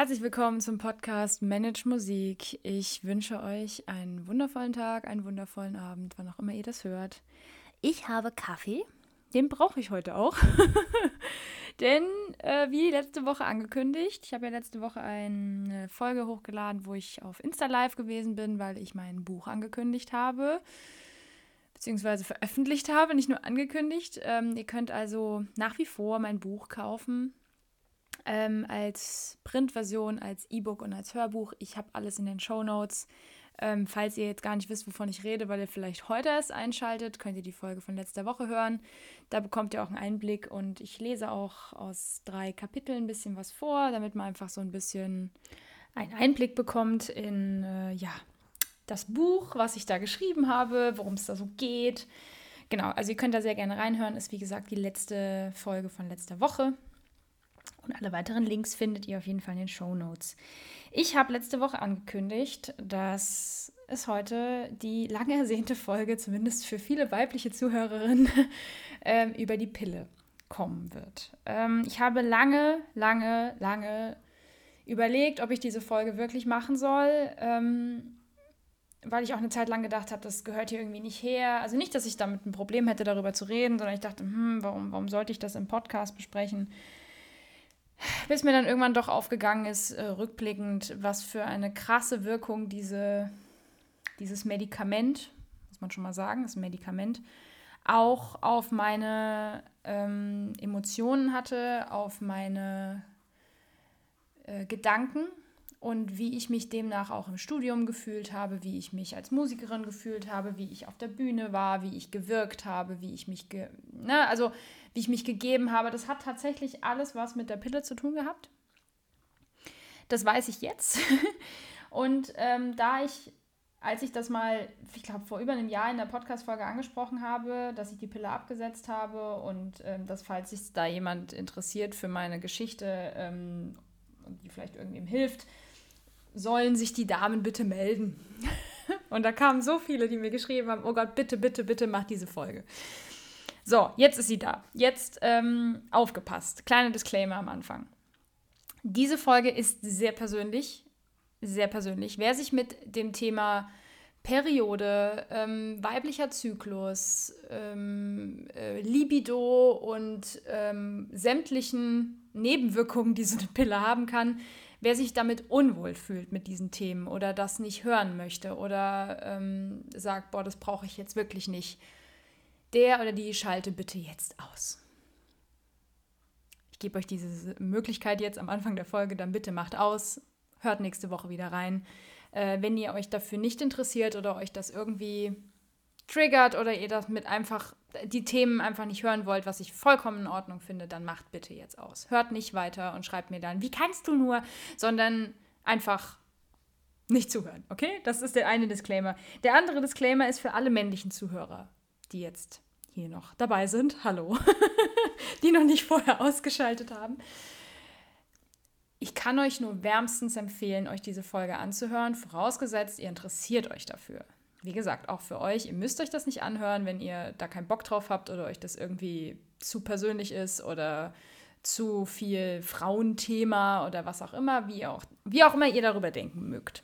Herzlich willkommen zum Podcast Manage Musik. Ich wünsche euch einen wundervollen Tag, einen wundervollen Abend, wann auch immer ihr das hört. Ich habe Kaffee, den brauche ich heute auch. Denn äh, wie letzte Woche angekündigt, ich habe ja letzte Woche eine Folge hochgeladen, wo ich auf Insta Live gewesen bin, weil ich mein Buch angekündigt habe, beziehungsweise veröffentlicht habe, nicht nur angekündigt. Ähm, ihr könnt also nach wie vor mein Buch kaufen ähm, als Printversion, als E-Book und als Hörbuch. Ich habe alles in den Show Notes. Ähm, falls ihr jetzt gar nicht wisst, wovon ich rede, weil ihr vielleicht heute erst einschaltet, könnt ihr die Folge von letzter Woche hören. Da bekommt ihr auch einen Einblick und ich lese auch aus drei Kapiteln ein bisschen was vor, damit man einfach so ein bisschen einen Einblick bekommt in äh, ja, das Buch, was ich da geschrieben habe, worum es da so geht. Genau, also ihr könnt da sehr gerne reinhören. Ist wie gesagt die letzte Folge von letzter Woche. Und alle weiteren Links findet ihr auf jeden Fall in den Show Notes. Ich habe letzte Woche angekündigt, dass es heute die lange ersehnte Folge, zumindest für viele weibliche Zuhörerinnen, ähm, über die Pille kommen wird. Ähm, ich habe lange, lange, lange überlegt, ob ich diese Folge wirklich machen soll, ähm, weil ich auch eine Zeit lang gedacht habe, das gehört hier irgendwie nicht her. Also nicht, dass ich damit ein Problem hätte, darüber zu reden, sondern ich dachte, hm, warum, warum sollte ich das im Podcast besprechen? Bis mir dann irgendwann doch aufgegangen ist, äh, rückblickend, was für eine krasse Wirkung diese, dieses Medikament, muss man schon mal sagen, das Medikament, auch auf meine ähm, Emotionen hatte, auf meine äh, Gedanken und wie ich mich demnach auch im Studium gefühlt habe, wie ich mich als Musikerin gefühlt habe, wie ich auf der Bühne war, wie ich gewirkt habe, wie ich mich, ne, also wie ich mich gegeben habe. Das hat tatsächlich alles was mit der Pille zu tun gehabt. Das weiß ich jetzt. und ähm, da ich, als ich das mal, ich glaube, vor über einem Jahr in der Podcast-Folge angesprochen habe, dass ich die Pille abgesetzt habe und ähm, dass, falls sich da jemand interessiert für meine Geschichte ähm, die vielleicht irgendwem hilft, sollen sich die Damen bitte melden. Und da kamen so viele, die mir geschrieben haben, oh Gott, bitte, bitte, bitte mach diese Folge. So, jetzt ist sie da. Jetzt ähm, aufgepasst. Kleiner Disclaimer am Anfang. Diese Folge ist sehr persönlich, sehr persönlich. Wer sich mit dem Thema Periode, ähm, weiblicher Zyklus, ähm, äh, Libido und ähm, sämtlichen Nebenwirkungen, die so eine Pille haben kann, wer sich damit unwohl fühlt mit diesen Themen oder das nicht hören möchte oder ähm, sagt, boah, das brauche ich jetzt wirklich nicht, der oder die schalte bitte jetzt aus. Ich gebe euch diese Möglichkeit jetzt am Anfang der Folge, dann bitte macht aus, hört nächste Woche wieder rein. Äh, wenn ihr euch dafür nicht interessiert oder euch das irgendwie triggert oder ihr das mit einfach die Themen einfach nicht hören wollt, was ich vollkommen in Ordnung finde, dann macht bitte jetzt aus. Hört nicht weiter und schreibt mir dann, wie kannst du nur, sondern einfach nicht zuhören, okay? Das ist der eine Disclaimer. Der andere Disclaimer ist für alle männlichen Zuhörer, die jetzt hier noch dabei sind. Hallo. die noch nicht vorher ausgeschaltet haben. Ich kann euch nur wärmstens empfehlen, euch diese Folge anzuhören, vorausgesetzt, ihr interessiert euch dafür wie gesagt, auch für euch, ihr müsst euch das nicht anhören, wenn ihr da keinen Bock drauf habt oder euch das irgendwie zu persönlich ist oder zu viel Frauenthema oder was auch immer, wie auch, wie auch immer ihr darüber denken mögt.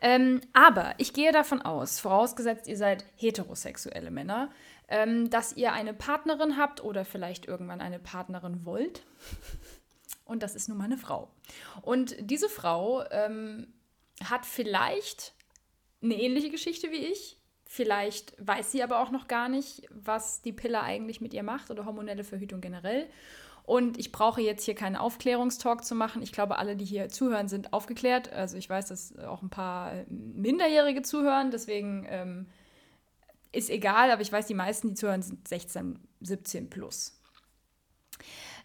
Ähm, aber ich gehe davon aus, vorausgesetzt ihr seid heterosexuelle Männer, ähm, dass ihr eine Partnerin habt oder vielleicht irgendwann eine Partnerin wollt. Und das ist nun mal eine Frau. Und diese Frau ähm, hat vielleicht eine ähnliche Geschichte wie ich. Vielleicht weiß sie aber auch noch gar nicht, was die Pille eigentlich mit ihr macht oder hormonelle Verhütung generell. Und ich brauche jetzt hier keinen Aufklärungstalk zu machen. Ich glaube, alle, die hier zuhören, sind aufgeklärt. Also ich weiß, dass auch ein paar Minderjährige zuhören. Deswegen ähm, ist egal, aber ich weiß, die meisten, die zuhören, sind 16, 17 plus.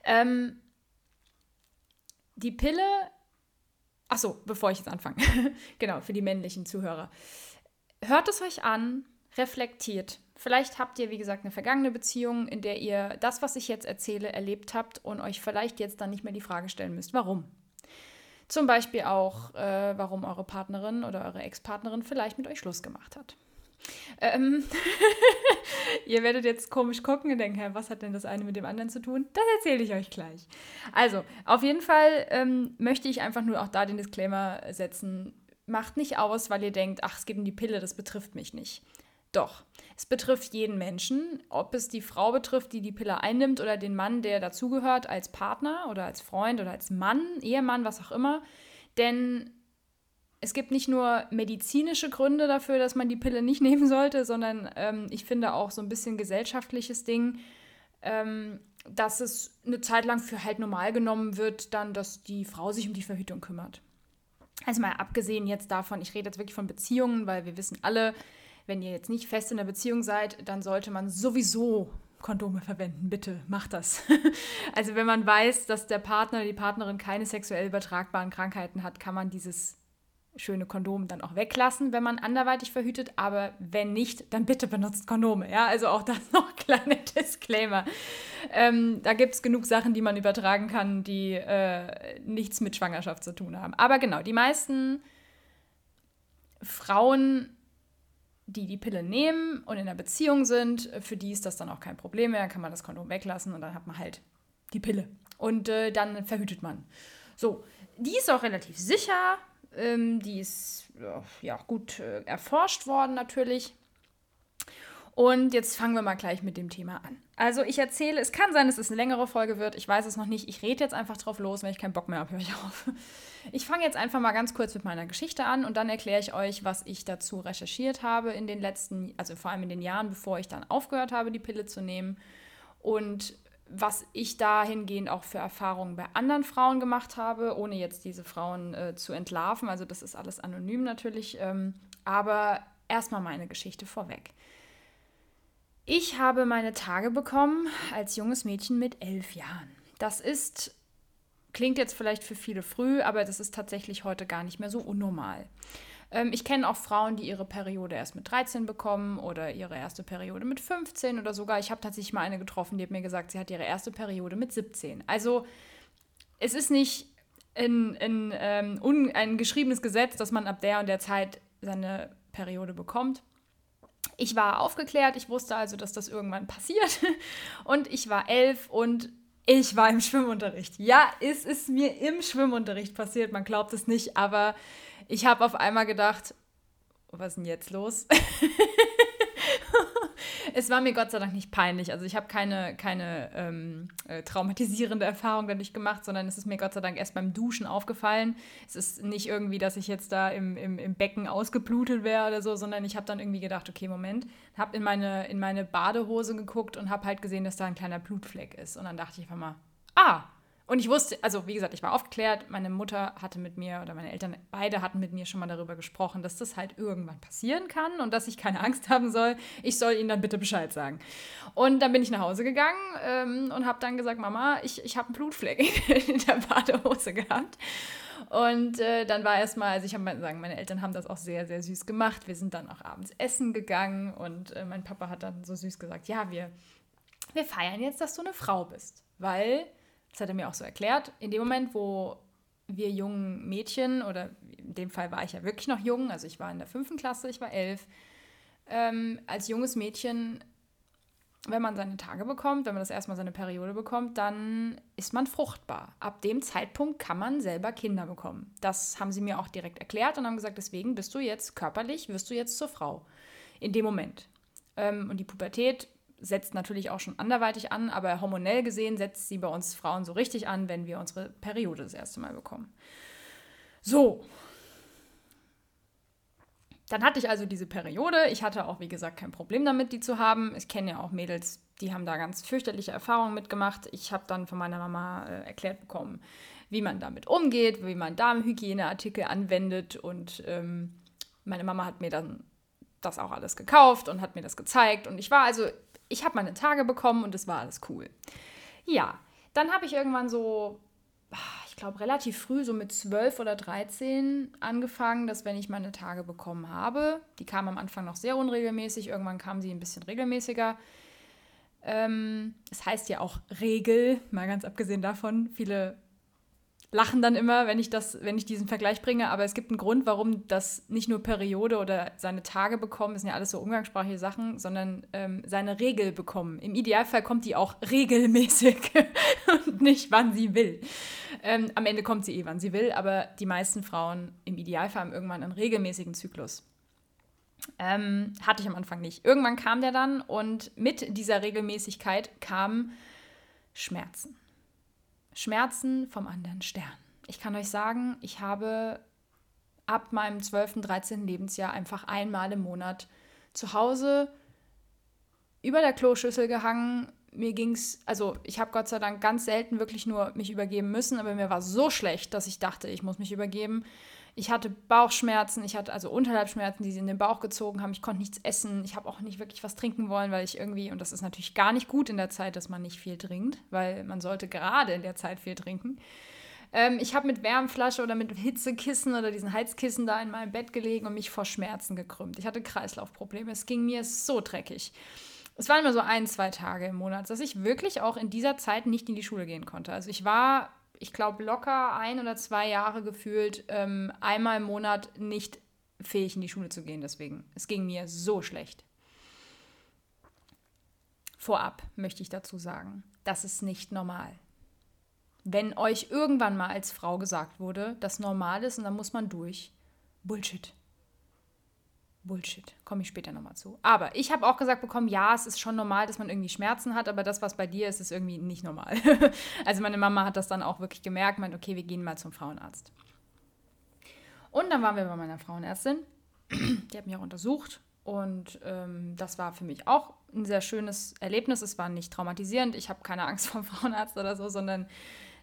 Ähm, die Pille Ach so, bevor ich jetzt anfange. genau, für die männlichen Zuhörer. Hört es euch an, reflektiert. Vielleicht habt ihr, wie gesagt, eine vergangene Beziehung, in der ihr das, was ich jetzt erzähle, erlebt habt und euch vielleicht jetzt dann nicht mehr die Frage stellen müsst, warum. Zum Beispiel auch, äh, warum eure Partnerin oder eure Ex-Partnerin vielleicht mit euch Schluss gemacht hat. Ähm Ihr werdet jetzt komisch gucken und denken, was hat denn das eine mit dem anderen zu tun? Das erzähle ich euch gleich. Also, auf jeden Fall ähm, möchte ich einfach nur auch da den Disclaimer setzen. Macht nicht aus, weil ihr denkt, ach, es geht um die Pille, das betrifft mich nicht. Doch, es betrifft jeden Menschen, ob es die Frau betrifft, die die Pille einnimmt oder den Mann, der dazugehört, als Partner oder als Freund oder als Mann, Ehemann, was auch immer. Denn es gibt nicht nur medizinische Gründe dafür, dass man die Pille nicht nehmen sollte, sondern ähm, ich finde auch so ein bisschen gesellschaftliches Ding, ähm, dass es eine Zeit lang für halt normal genommen wird, dann, dass die Frau sich um die Verhütung kümmert. Also mal abgesehen jetzt davon, ich rede jetzt wirklich von Beziehungen, weil wir wissen alle, wenn ihr jetzt nicht fest in der Beziehung seid, dann sollte man sowieso Kondome verwenden. Bitte, macht das. also wenn man weiß, dass der Partner oder die Partnerin keine sexuell übertragbaren Krankheiten hat, kann man dieses schöne Kondom dann auch weglassen, wenn man anderweitig verhütet. Aber wenn nicht, dann bitte benutzt Kondome. Ja, also auch das noch kleine Disclaimer. Ähm, da gibt es genug Sachen, die man übertragen kann, die äh, nichts mit Schwangerschaft zu tun haben. Aber genau, die meisten Frauen die die Pille nehmen und in einer Beziehung sind, für die ist das dann auch kein Problem mehr. Dann kann man das Kondom weglassen und dann hat man halt die Pille. Und äh, dann verhütet man. So, die ist auch relativ sicher. Ähm, die ist ja gut äh, erforscht worden natürlich. Und jetzt fangen wir mal gleich mit dem Thema an. Also ich erzähle, es kann sein, dass es eine längere Folge wird. Ich weiß es noch nicht. Ich rede jetzt einfach drauf los. Wenn ich keinen Bock mehr habe, höre ich auf. Ich fange jetzt einfach mal ganz kurz mit meiner Geschichte an und dann erkläre ich euch, was ich dazu recherchiert habe in den letzten, also vor allem in den Jahren, bevor ich dann aufgehört habe, die Pille zu nehmen. Und was ich dahingehend auch für Erfahrungen bei anderen Frauen gemacht habe, ohne jetzt diese Frauen äh, zu entlarven. Also das ist alles anonym natürlich. Ähm, aber erstmal meine Geschichte vorweg. Ich habe meine Tage bekommen als junges Mädchen mit elf Jahren. Das ist, klingt jetzt vielleicht für viele früh, aber das ist tatsächlich heute gar nicht mehr so unnormal. Ähm, ich kenne auch Frauen, die ihre Periode erst mit 13 bekommen oder ihre erste Periode mit 15 oder sogar, ich habe tatsächlich mal eine getroffen, die hat mir gesagt, sie hat ihre erste Periode mit 17. Also es ist nicht ein, ein, ähm, ein geschriebenes Gesetz, dass man ab der und der Zeit seine Periode bekommt. Ich war aufgeklärt, ich wusste also, dass das irgendwann passiert. Und ich war elf und ich war im Schwimmunterricht. Ja, es ist mir im Schwimmunterricht passiert, man glaubt es nicht, aber ich habe auf einmal gedacht, was ist denn jetzt los? es war mir Gott sei Dank nicht peinlich. Also ich habe keine, keine ähm, äh, traumatisierende Erfahrung dadurch gemacht, sondern es ist mir Gott sei Dank erst beim Duschen aufgefallen. Es ist nicht irgendwie, dass ich jetzt da im, im, im Becken ausgeblutet wäre oder so, sondern ich habe dann irgendwie gedacht, okay, Moment, habe in meine, in meine Badehose geguckt und habe halt gesehen, dass da ein kleiner Blutfleck ist. Und dann dachte ich einfach mal, ah, und ich wusste, also wie gesagt, ich war aufgeklärt, meine Mutter hatte mit mir oder meine Eltern beide hatten mit mir schon mal darüber gesprochen, dass das halt irgendwann passieren kann und dass ich keine Angst haben soll. Ich soll ihnen dann bitte Bescheid sagen. Und dann bin ich nach Hause gegangen ähm, und habe dann gesagt, Mama, ich, ich habe einen Blutfleck in der Badehose gehabt. Und äh, dann war erstmal, also ich habe mal sagen, meine Eltern haben das auch sehr, sehr süß gemacht. Wir sind dann auch abends essen gegangen und äh, mein Papa hat dann so süß gesagt, ja, wir, wir feiern jetzt, dass du eine Frau bist, weil das hat er mir auch so erklärt, in dem Moment, wo wir jungen Mädchen, oder in dem Fall war ich ja wirklich noch jung, also ich war in der fünften Klasse, ich war elf, ähm, als junges Mädchen, wenn man seine Tage bekommt, wenn man das erstmal seine Periode bekommt, dann ist man fruchtbar. Ab dem Zeitpunkt kann man selber Kinder bekommen. Das haben sie mir auch direkt erklärt und haben gesagt, deswegen bist du jetzt körperlich, wirst du jetzt zur Frau. In dem Moment. Ähm, und die Pubertät setzt natürlich auch schon anderweitig an, aber hormonell gesehen setzt sie bei uns Frauen so richtig an, wenn wir unsere Periode das erste Mal bekommen. So. Dann hatte ich also diese Periode. Ich hatte auch, wie gesagt, kein Problem damit, die zu haben. Ich kenne ja auch Mädels, die haben da ganz fürchterliche Erfahrungen mitgemacht. Ich habe dann von meiner Mama äh, erklärt bekommen, wie man damit umgeht, wie man Darmhygieneartikel anwendet. Und ähm, meine Mama hat mir dann das auch alles gekauft und hat mir das gezeigt. Und ich war also ich habe meine Tage bekommen und es war alles cool. Ja, dann habe ich irgendwann so, ah, ich glaube relativ früh, so mit 12 oder 13 angefangen, dass wenn ich meine Tage bekommen habe, die kamen am Anfang noch sehr unregelmäßig, irgendwann kamen sie ein bisschen regelmäßiger. Ähm, es heißt ja auch Regel, mal ganz abgesehen davon, viele lachen dann immer, wenn ich das, wenn ich diesen Vergleich bringe, aber es gibt einen Grund, warum das nicht nur Periode oder seine Tage bekommen, das sind ja alles so umgangssprachliche Sachen, sondern ähm, seine Regel bekommen. Im Idealfall kommt die auch regelmäßig und nicht, wann sie will. Ähm, am Ende kommt sie eh, wann sie will, aber die meisten Frauen im Idealfall haben irgendwann einen regelmäßigen Zyklus. Ähm, hatte ich am Anfang nicht. Irgendwann kam der dann und mit dieser Regelmäßigkeit kamen Schmerzen. Schmerzen vom anderen Stern. Ich kann euch sagen, ich habe ab meinem 12., 13. Lebensjahr einfach einmal im Monat zu Hause über der Kloschüssel gehangen. Mir ging es, also ich habe Gott sei Dank ganz selten wirklich nur mich übergeben müssen, aber mir war so schlecht, dass ich dachte, ich muss mich übergeben. Ich hatte Bauchschmerzen, ich hatte also Unterleibschmerzen, die sie in den Bauch gezogen haben. Ich konnte nichts essen. Ich habe auch nicht wirklich was trinken wollen, weil ich irgendwie, und das ist natürlich gar nicht gut in der Zeit, dass man nicht viel trinkt, weil man sollte gerade in der Zeit viel trinken. Ähm, ich habe mit Wärmflasche oder mit Hitzekissen oder diesen Heizkissen da in meinem Bett gelegen und mich vor Schmerzen gekrümmt. Ich hatte Kreislaufprobleme. Es ging mir so dreckig. Es waren immer so ein, zwei Tage im Monat, dass ich wirklich auch in dieser Zeit nicht in die Schule gehen konnte. Also ich war ich glaube, locker ein oder zwei Jahre gefühlt ähm, einmal im Monat nicht fähig in die Schule zu gehen. Deswegen, es ging mir so schlecht. Vorab möchte ich dazu sagen, das ist nicht normal. Wenn euch irgendwann mal als Frau gesagt wurde, dass normal ist und dann muss man durch, Bullshit. Bullshit. Komme ich später nochmal zu. Aber ich habe auch gesagt bekommen, ja, es ist schon normal, dass man irgendwie Schmerzen hat, aber das, was bei dir ist, ist irgendwie nicht normal. also meine Mama hat das dann auch wirklich gemerkt, meint, okay, wir gehen mal zum Frauenarzt. Und dann waren wir bei meiner Frauenärztin. Die hat mich auch untersucht. Und ähm, das war für mich auch ein sehr schönes Erlebnis. Es war nicht traumatisierend. Ich habe keine Angst vor dem Frauenarzt oder so, sondern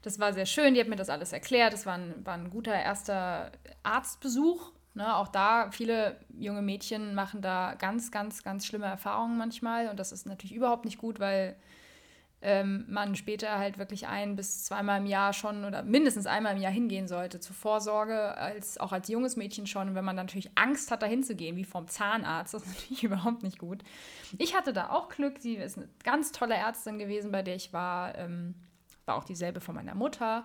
das war sehr schön. Die hat mir das alles erklärt. Es war war ein guter erster Arztbesuch Ne, auch da, viele junge Mädchen machen da ganz, ganz, ganz schlimme Erfahrungen manchmal. Und das ist natürlich überhaupt nicht gut, weil ähm, man später halt wirklich ein bis zweimal im Jahr schon oder mindestens einmal im Jahr hingehen sollte zur Vorsorge, als, auch als junges Mädchen schon. Und wenn man dann natürlich Angst hat, da hinzugehen, wie vom Zahnarzt, das ist natürlich überhaupt nicht gut. Ich hatte da auch Glück. Sie ist eine ganz tolle Ärztin gewesen, bei der ich war. Ähm, war auch dieselbe von meiner Mutter.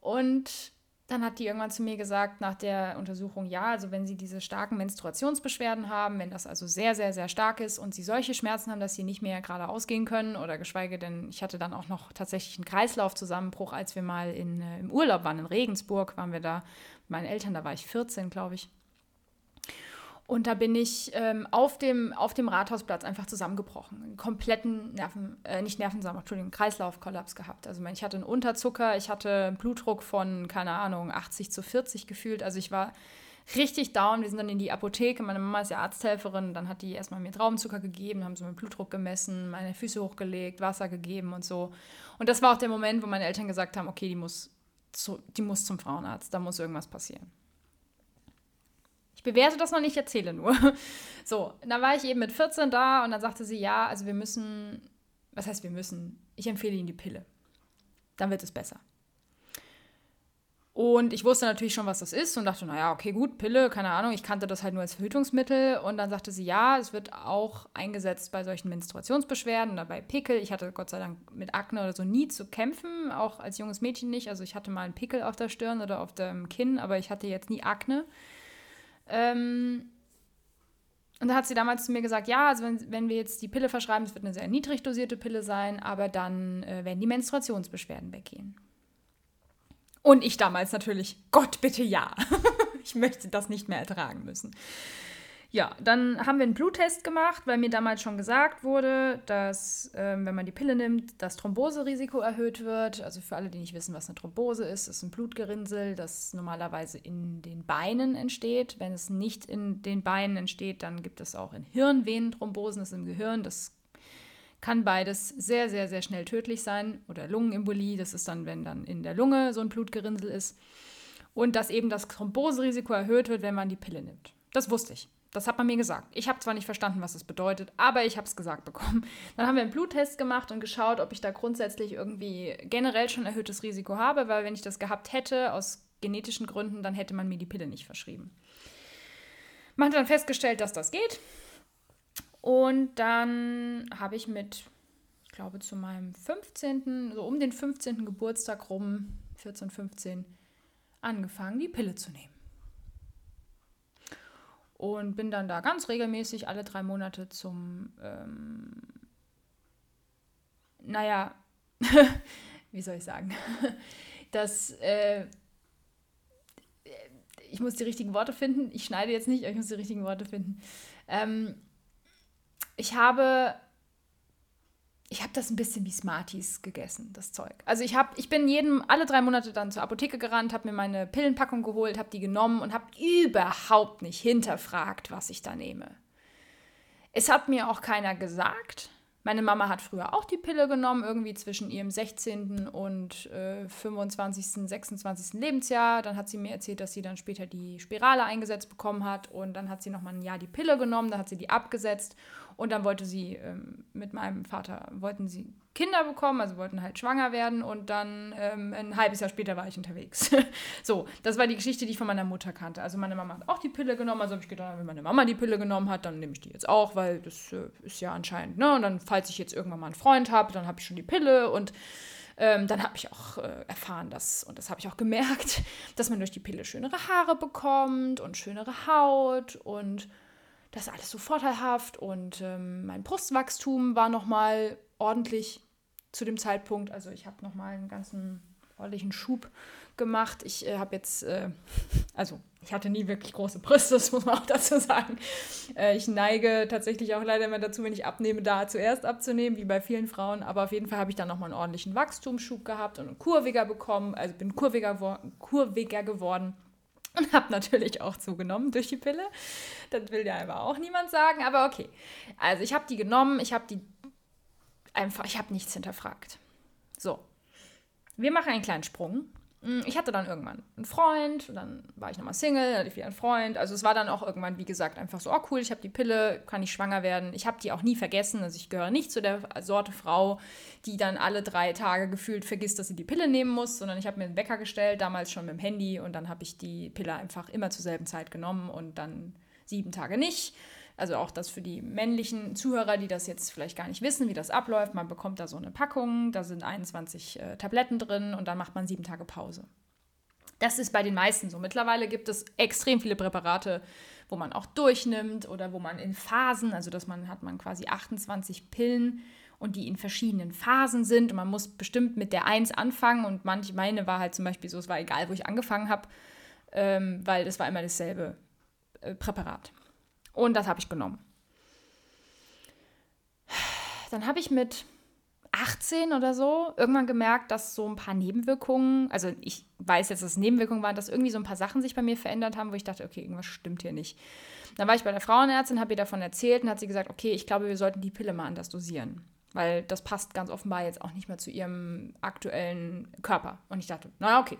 Und dann hat die irgendwann zu mir gesagt, nach der Untersuchung, ja, also wenn Sie diese starken Menstruationsbeschwerden haben, wenn das also sehr, sehr, sehr stark ist und Sie solche Schmerzen haben, dass Sie nicht mehr gerade ausgehen können oder geschweige denn, ich hatte dann auch noch tatsächlich einen Kreislaufzusammenbruch, als wir mal in, äh, im Urlaub waren, in Regensburg waren wir da mit meinen Eltern, da war ich 14, glaube ich. Und da bin ich ähm, auf, dem, auf dem Rathausplatz einfach zusammengebrochen. Einen kompletten Nerven, äh, nicht Nervensammlung, Entschuldigung, Kreislaufkollaps gehabt. Also ich hatte einen Unterzucker, ich hatte einen Blutdruck von, keine Ahnung, 80 zu 40 gefühlt. Also ich war richtig down. Wir sind dann in die Apotheke. Meine Mama ist ja Arzthelferin. Dann hat die erstmal mir Traubenzucker gegeben, haben so meinen Blutdruck gemessen, meine Füße hochgelegt, Wasser gegeben und so. Und das war auch der Moment, wo meine Eltern gesagt haben, okay, die muss, zu, die muss zum Frauenarzt, da muss irgendwas passieren. Ich bewerte das noch nicht, erzähle nur. So, dann war ich eben mit 14 da und dann sagte sie, ja, also wir müssen, was heißt wir müssen? Ich empfehle Ihnen die Pille. Dann wird es besser. Und ich wusste natürlich schon, was das ist und dachte, naja, okay, gut, Pille, keine Ahnung, ich kannte das halt nur als Verhütungsmittel. Und dann sagte sie, ja, es wird auch eingesetzt bei solchen Menstruationsbeschwerden oder bei Pickel. Ich hatte Gott sei Dank mit Akne oder so nie zu kämpfen, auch als junges Mädchen nicht. Also ich hatte mal einen Pickel auf der Stirn oder auf dem Kinn, aber ich hatte jetzt nie Akne. Ähm, und da hat sie damals zu mir gesagt, ja, also wenn, wenn wir jetzt die Pille verschreiben, es wird eine sehr niedrig dosierte Pille sein, aber dann äh, werden die Menstruationsbeschwerden weggehen. Und ich damals natürlich, Gott bitte ja. ich möchte das nicht mehr ertragen müssen. Ja, dann haben wir einen Bluttest gemacht, weil mir damals schon gesagt wurde, dass, ähm, wenn man die Pille nimmt, das Thromboserisiko erhöht wird. Also für alle, die nicht wissen, was eine Thrombose ist, ist ein Blutgerinnsel, das normalerweise in den Beinen entsteht. Wenn es nicht in den Beinen entsteht, dann gibt es auch in Hirnvenenthrombosen, das ist im Gehirn. Das kann beides sehr, sehr, sehr schnell tödlich sein. Oder Lungenembolie, das ist dann, wenn dann in der Lunge so ein Blutgerinnsel ist. Und dass eben das Thromboserisiko erhöht wird, wenn man die Pille nimmt. Das wusste ich. Das hat man mir gesagt. Ich habe zwar nicht verstanden, was das bedeutet, aber ich habe es gesagt bekommen. Dann haben wir einen Bluttest gemacht und geschaut, ob ich da grundsätzlich irgendwie generell schon erhöhtes Risiko habe, weil wenn ich das gehabt hätte, aus genetischen Gründen, dann hätte man mir die Pille nicht verschrieben. Man hat dann festgestellt, dass das geht. Und dann habe ich mit, ich glaube, zu meinem 15., so um den 15. Geburtstag rum, 14, 15 angefangen, die Pille zu nehmen. Und bin dann da ganz regelmäßig alle drei Monate zum, ähm, naja, wie soll ich sagen, das, äh, ich muss die richtigen Worte finden. Ich schneide jetzt nicht, aber ich muss die richtigen Worte finden. Ähm, ich habe ich habe das ein bisschen wie Smarties gegessen, das Zeug. Also ich habe, ich bin jeden, alle drei Monate dann zur Apotheke gerannt, habe mir meine Pillenpackung geholt, habe die genommen und habe überhaupt nicht hinterfragt, was ich da nehme. Es hat mir auch keiner gesagt. Meine Mama hat früher auch die Pille genommen, irgendwie zwischen ihrem 16. und äh, 25., 26. Lebensjahr. Dann hat sie mir erzählt, dass sie dann später die Spirale eingesetzt bekommen hat. Und dann hat sie nochmal ein Jahr die Pille genommen, dann hat sie die abgesetzt. Und dann wollte sie ähm, mit meinem Vater, wollten sie Kinder bekommen, also wollten halt schwanger werden. Und dann ähm, ein halbes Jahr später war ich unterwegs. so, das war die Geschichte, die ich von meiner Mutter kannte. Also meine Mama hat auch die Pille genommen. Also habe ich gedacht, wenn meine Mama die Pille genommen hat, dann nehme ich die jetzt auch, weil das äh, ist ja anscheinend, ne? Und dann, falls ich jetzt irgendwann mal einen Freund habe, dann habe ich schon die Pille und ähm, dann habe ich auch äh, erfahren, dass, und das habe ich auch gemerkt, dass man durch die Pille schönere Haare bekommt und schönere Haut und das ist alles so vorteilhaft und ähm, mein Brustwachstum war nochmal ordentlich zu dem Zeitpunkt. Also ich habe nochmal einen ganzen ordentlichen Schub gemacht. Ich äh, habe jetzt, äh, also ich hatte nie wirklich große Brüste, das muss man auch dazu sagen. Äh, ich neige tatsächlich auch leider immer dazu, wenn ich abnehme, da zuerst abzunehmen, wie bei vielen Frauen. Aber auf jeden Fall habe ich dann nochmal einen ordentlichen Wachstumsschub gehabt und einen kurviger bekommen, also bin kurviger, kurviger geworden und habe natürlich auch zugenommen durch die Pille. Das will ja aber auch niemand sagen, aber okay. Also ich habe die genommen, ich habe die einfach, ich habe nichts hinterfragt. So, wir machen einen kleinen Sprung. Mm, ich hatte dann irgendwann einen Freund, dann war ich nochmal Single, dann hatte ich wieder einen Freund. Also es war dann auch irgendwann, wie gesagt, einfach so, oh cool, ich habe die Pille, kann ich schwanger werden. Ich habe die auch nie vergessen. Also ich gehöre nicht zu der Sorte Frau, die dann alle drei Tage gefühlt vergisst, dass sie die Pille nehmen muss, sondern ich habe mir einen Wecker gestellt, damals schon mit dem Handy und dann habe ich die Pille einfach immer zur selben Zeit genommen und dann sieben Tage nicht. Also auch das für die männlichen Zuhörer, die das jetzt vielleicht gar nicht wissen, wie das abläuft. Man bekommt da so eine Packung, da sind 21 äh, Tabletten drin und dann macht man sieben Tage Pause. Das ist bei den meisten so. Mittlerweile gibt es extrem viele Präparate, wo man auch durchnimmt oder wo man in Phasen, also dass man hat man quasi 28 Pillen und die in verschiedenen Phasen sind und man muss bestimmt mit der 1 anfangen und manche, meine war halt zum Beispiel so, es war egal, wo ich angefangen habe, ähm, weil das war immer dasselbe äh, Präparat. Und das habe ich genommen. Dann habe ich mit 18 oder so irgendwann gemerkt, dass so ein paar Nebenwirkungen, also ich weiß jetzt, dass es Nebenwirkungen waren, dass irgendwie so ein paar Sachen sich bei mir verändert haben, wo ich dachte, okay, irgendwas stimmt hier nicht. Dann war ich bei der Frauenärztin, habe ihr davon erzählt und hat sie gesagt, okay, ich glaube, wir sollten die Pille mal anders dosieren. Weil das passt ganz offenbar jetzt auch nicht mehr zu ihrem aktuellen Körper. Und ich dachte, naja, okay.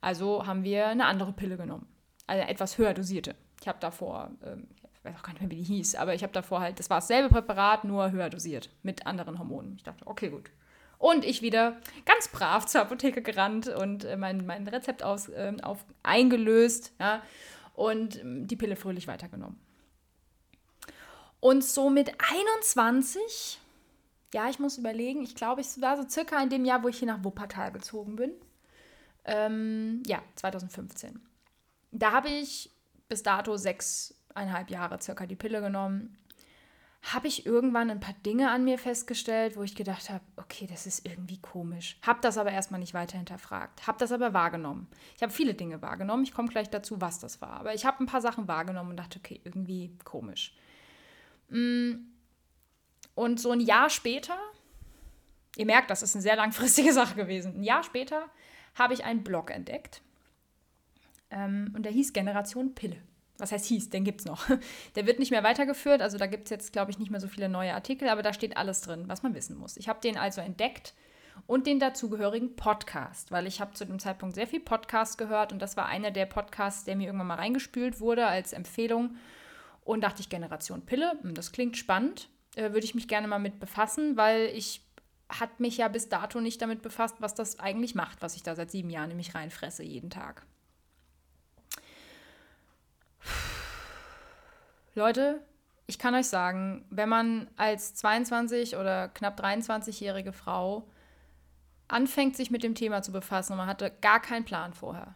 Also haben wir eine andere Pille genommen. Also etwas höher dosierte. Ich habe davor, ähm, ich weiß auch gar nicht mehr, wie die hieß, aber ich habe davor halt, das war dasselbe Präparat, nur höher dosiert mit anderen Hormonen. Ich dachte, okay, gut. Und ich wieder ganz brav zur Apotheke gerannt und äh, mein, mein Rezept aus, äh, auf, eingelöst ja, und äh, die Pille fröhlich weitergenommen. Und so mit 21, ja, ich muss überlegen, ich glaube, es war so circa in dem Jahr, wo ich hier nach Wuppertal gezogen bin. Ähm, ja, 2015. Da habe ich bis dato sechseinhalb Jahre circa die Pille genommen, habe ich irgendwann ein paar Dinge an mir festgestellt, wo ich gedacht habe, okay, das ist irgendwie komisch. Habe das aber erstmal nicht weiter hinterfragt. Habe das aber wahrgenommen. Ich habe viele Dinge wahrgenommen. Ich komme gleich dazu, was das war. Aber ich habe ein paar Sachen wahrgenommen und dachte, okay, irgendwie komisch. Mm. Und so ein Jahr später, ihr merkt, das ist eine sehr langfristige Sache gewesen. Ein Jahr später habe ich einen Blog entdeckt ähm, und der hieß Generation Pille. Was heißt hieß? Den gibt es noch. Der wird nicht mehr weitergeführt. Also da gibt es jetzt, glaube ich, nicht mehr so viele neue Artikel, aber da steht alles drin, was man wissen muss. Ich habe den also entdeckt und den dazugehörigen Podcast, weil ich habe zu dem Zeitpunkt sehr viel Podcast gehört und das war einer der Podcasts, der mir irgendwann mal reingespült wurde als Empfehlung. Und dachte ich, Generation Pille, hm, das klingt spannend, äh, würde ich mich gerne mal mit befassen, weil ich hat mich ja bis dato nicht damit befasst, was das eigentlich macht, was ich da seit sieben Jahren in mich reinfresse jeden Tag. Leute, ich kann euch sagen, wenn man als 22 oder knapp 23-jährige Frau anfängt, sich mit dem Thema zu befassen und man hatte gar keinen Plan vorher,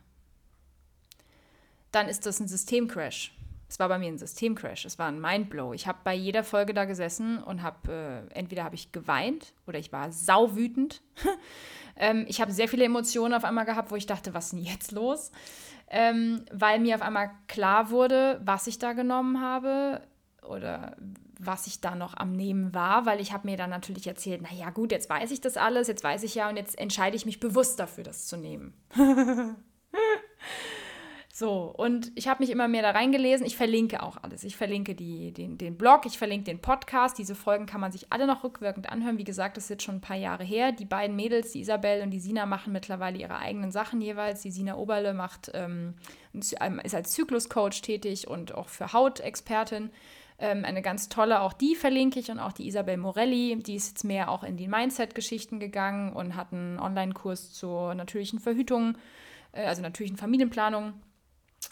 dann ist das ein Systemcrash. Es war bei mir ein Systemcrash, es war ein Mindblow. Ich habe bei jeder Folge da gesessen und habe, äh, entweder habe ich geweint oder ich war sauwütend. ähm, ich habe sehr viele Emotionen auf einmal gehabt, wo ich dachte, was ist denn jetzt los? Ähm, weil mir auf einmal klar wurde, was ich da genommen habe oder was ich da noch am Nehmen war, weil ich habe mir dann natürlich erzählt, naja gut, jetzt weiß ich das alles, jetzt weiß ich ja und jetzt entscheide ich mich bewusst dafür, das zu nehmen. So, und ich habe mich immer mehr da reingelesen. Ich verlinke auch alles. Ich verlinke die, den, den Blog, ich verlinke den Podcast. Diese Folgen kann man sich alle noch rückwirkend anhören. Wie gesagt, das ist jetzt schon ein paar Jahre her. Die beiden Mädels, die Isabel und die Sina, machen mittlerweile ihre eigenen Sachen jeweils. Die Sina Oberle macht, ähm, ähm, ist als Zykluscoach tätig und auch für Hautexpertin. Ähm, eine ganz tolle, auch die verlinke ich und auch die Isabel Morelli, die ist jetzt mehr auch in die Mindset-Geschichten gegangen und hat einen Online-Kurs zur natürlichen Verhütung, äh, also natürlichen Familienplanung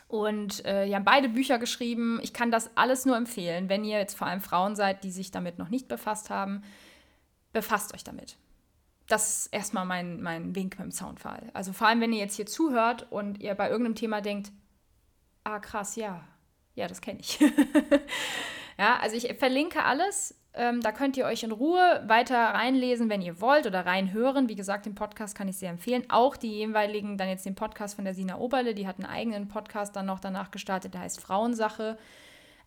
und äh, die haben beide Bücher geschrieben. Ich kann das alles nur empfehlen, wenn ihr jetzt vor allem Frauen seid, die sich damit noch nicht befasst haben. Befasst euch damit. Das ist erstmal mein, mein Wink mit dem Soundfall. Also vor allem, wenn ihr jetzt hier zuhört und ihr bei irgendeinem Thema denkt, ah krass, ja, ja, das kenne ich. ja, also ich verlinke alles ähm, da könnt ihr euch in Ruhe weiter reinlesen, wenn ihr wollt oder reinhören. Wie gesagt, den Podcast kann ich sehr empfehlen. Auch die jeweiligen, dann jetzt den Podcast von der Sina Oberle, die hat einen eigenen Podcast dann noch danach gestartet, der heißt Frauensache.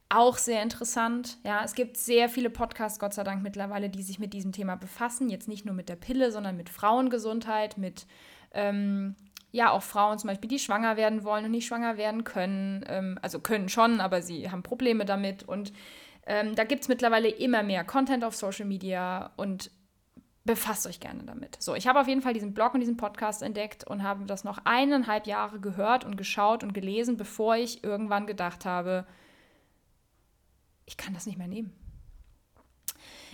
Auch sehr interessant. Ja, es gibt sehr viele Podcasts, Gott sei Dank mittlerweile, die sich mit diesem Thema befassen. Jetzt nicht nur mit der Pille, sondern mit Frauengesundheit, mit ähm, ja auch Frauen zum Beispiel, die schwanger werden wollen und nicht schwanger werden können. Ähm, also können schon, aber sie haben Probleme damit und ähm, da gibt es mittlerweile immer mehr Content auf Social Media und befasst euch gerne damit. So, ich habe auf jeden Fall diesen Blog und diesen Podcast entdeckt und habe das noch eineinhalb Jahre gehört und geschaut und gelesen, bevor ich irgendwann gedacht habe, ich kann das nicht mehr nehmen.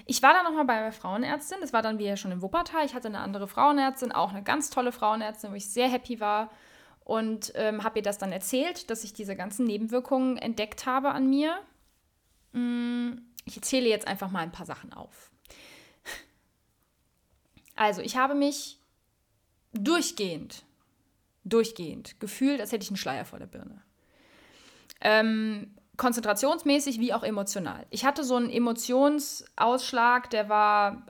Ich war dann nochmal bei einer Frauenärztin, das war dann wieder schon in Wuppertal. Ich hatte eine andere Frauenärztin, auch eine ganz tolle Frauenärztin, wo ich sehr happy war und ähm, habe ihr das dann erzählt, dass ich diese ganzen Nebenwirkungen entdeckt habe an mir ich zähle jetzt einfach mal ein paar Sachen auf. Also, ich habe mich durchgehend, durchgehend gefühlt, als hätte ich einen Schleier vor der Birne. Ähm, konzentrationsmäßig wie auch emotional. Ich hatte so einen Emotionsausschlag, der war,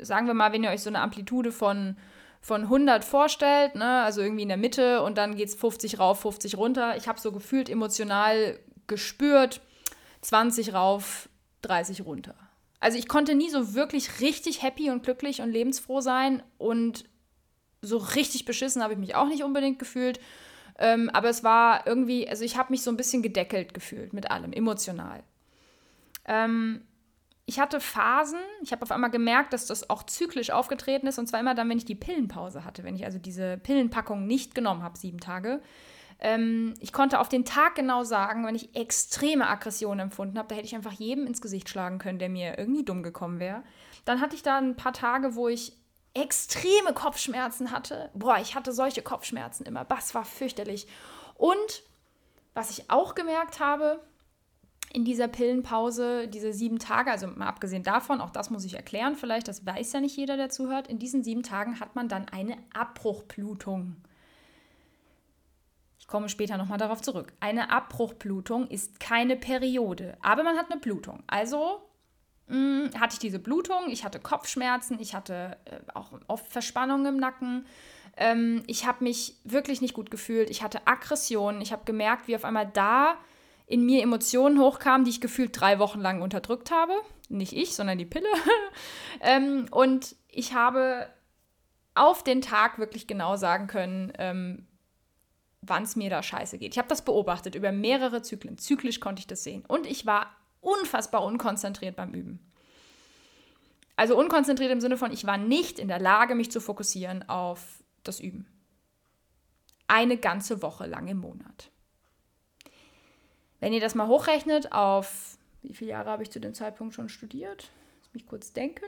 sagen wir mal, wenn ihr euch so eine Amplitude von, von 100 vorstellt, ne, also irgendwie in der Mitte und dann geht es 50 rauf, 50 runter. Ich habe so gefühlt emotional gespürt, 20 rauf, 30 runter. Also ich konnte nie so wirklich richtig happy und glücklich und lebensfroh sein und so richtig beschissen habe ich mich auch nicht unbedingt gefühlt. Ähm, aber es war irgendwie, also ich habe mich so ein bisschen gedeckelt gefühlt mit allem, emotional. Ähm, ich hatte Phasen, ich habe auf einmal gemerkt, dass das auch zyklisch aufgetreten ist und zwar immer dann, wenn ich die Pillenpause hatte, wenn ich also diese Pillenpackung nicht genommen habe, sieben Tage, ähm, ich konnte auf den Tag genau sagen, wenn ich extreme Aggression empfunden habe, da hätte ich einfach jedem ins Gesicht schlagen können, der mir irgendwie dumm gekommen wäre. Dann hatte ich da ein paar Tage, wo ich extreme Kopfschmerzen hatte. Boah, ich hatte solche Kopfschmerzen immer. Das war fürchterlich. Und was ich auch gemerkt habe, in dieser Pillenpause, diese sieben Tage, also mal abgesehen davon, auch das muss ich erklären vielleicht, das weiß ja nicht jeder, der zuhört, in diesen sieben Tagen hat man dann eine Abbruchblutung. Ich komme später nochmal darauf zurück. Eine Abbruchblutung ist keine Periode, aber man hat eine Blutung. Also mh, mm, hatte ich diese Blutung, ich hatte Kopfschmerzen, ich hatte äh, auch oft Verspannungen im Nacken. Ähm, ich habe mich wirklich nicht gut gefühlt. Ich hatte Aggressionen. Ich habe gemerkt, wie auf einmal da in mir Emotionen hochkamen, die ich gefühlt drei Wochen lang unterdrückt habe. Nicht ich, sondern die Pille. ähm, und ich habe auf den Tag wirklich genau sagen können, ähm, wann es mir da scheiße geht. Ich habe das beobachtet über mehrere Zyklen. Zyklisch konnte ich das sehen. Und ich war unfassbar unkonzentriert beim Üben. Also unkonzentriert im Sinne von, ich war nicht in der Lage, mich zu fokussieren auf das Üben. Eine ganze Woche lang im Monat. Wenn ihr das mal hochrechnet auf, wie viele Jahre habe ich zu dem Zeitpunkt schon studiert? Lass mich kurz denken.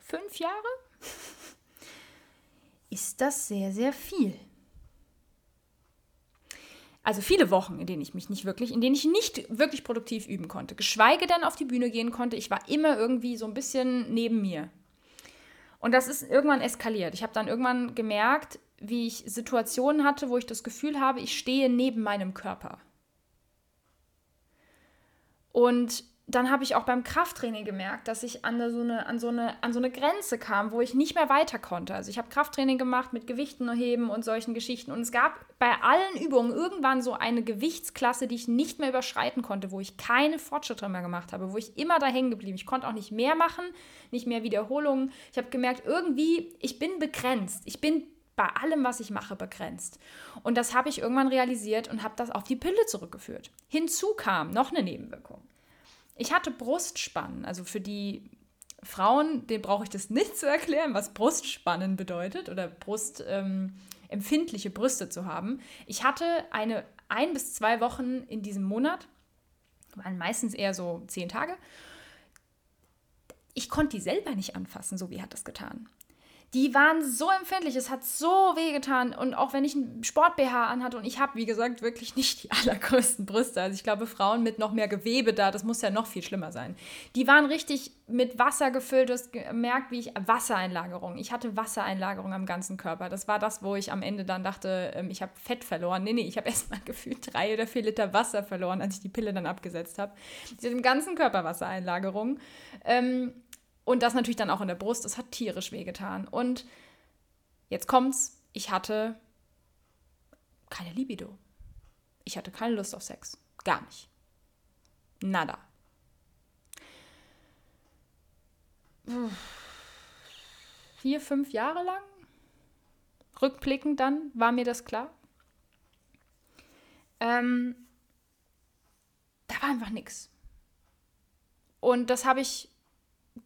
Fünf Jahre? Ist das sehr, sehr viel. Also viele Wochen, in denen ich mich nicht wirklich, in denen ich nicht wirklich produktiv üben konnte, geschweige denn auf die Bühne gehen konnte. Ich war immer irgendwie so ein bisschen neben mir. Und das ist irgendwann eskaliert. Ich habe dann irgendwann gemerkt, wie ich Situationen hatte, wo ich das Gefühl habe, ich stehe neben meinem Körper. Und dann habe ich auch beim Krafttraining gemerkt, dass ich an so, eine, an, so eine, an so eine Grenze kam, wo ich nicht mehr weiter konnte. Also ich habe Krafttraining gemacht mit Gewichten heben und solchen Geschichten. Und es gab bei allen Übungen irgendwann so eine Gewichtsklasse, die ich nicht mehr überschreiten konnte, wo ich keine Fortschritte mehr gemacht habe, wo ich immer da hängen geblieben. Ich konnte auch nicht mehr machen, nicht mehr Wiederholungen. Ich habe gemerkt, irgendwie, ich bin begrenzt. Ich bin bei allem, was ich mache, begrenzt. Und das habe ich irgendwann realisiert und habe das auf die Pille zurückgeführt. Hinzu kam noch eine Nebenwirkung. Ich hatte Brustspannen. Also für die Frauen, denen brauche ich das nicht zu erklären, was Brustspannen bedeutet oder brustempfindliche ähm, Brüste zu haben. Ich hatte eine ein bis zwei Wochen in diesem Monat, waren meistens eher so zehn Tage. Ich konnte die selber nicht anfassen, so wie hat das getan die waren so empfindlich, es hat so wehgetan. Und auch wenn ich einen Sport-BH anhatte und ich habe, wie gesagt, wirklich nicht die allergrößten Brüste. Also ich glaube, Frauen mit noch mehr Gewebe da, das muss ja noch viel schlimmer sein. Die waren richtig mit Wasser gefüllt. Du hast gemerkt, wie ich Wassereinlagerung. Ich hatte Wassereinlagerung am ganzen Körper. Das war das, wo ich am Ende dann dachte, ähm, ich habe Fett verloren. Nee, nee, ich habe erst mal gefühlt drei oder vier Liter Wasser verloren, als ich die Pille dann abgesetzt habe. Ich hatte im ganzen Körper Wassereinlagerung. Ähm, und das natürlich dann auch in der Brust. Es hat tierisch wehgetan. Und jetzt kommt's, ich hatte keine Libido. Ich hatte keine Lust auf Sex. Gar nicht. Nada. Vier, fünf Jahre lang, rückblickend dann, war mir das klar. Ähm, da war einfach nichts. Und das habe ich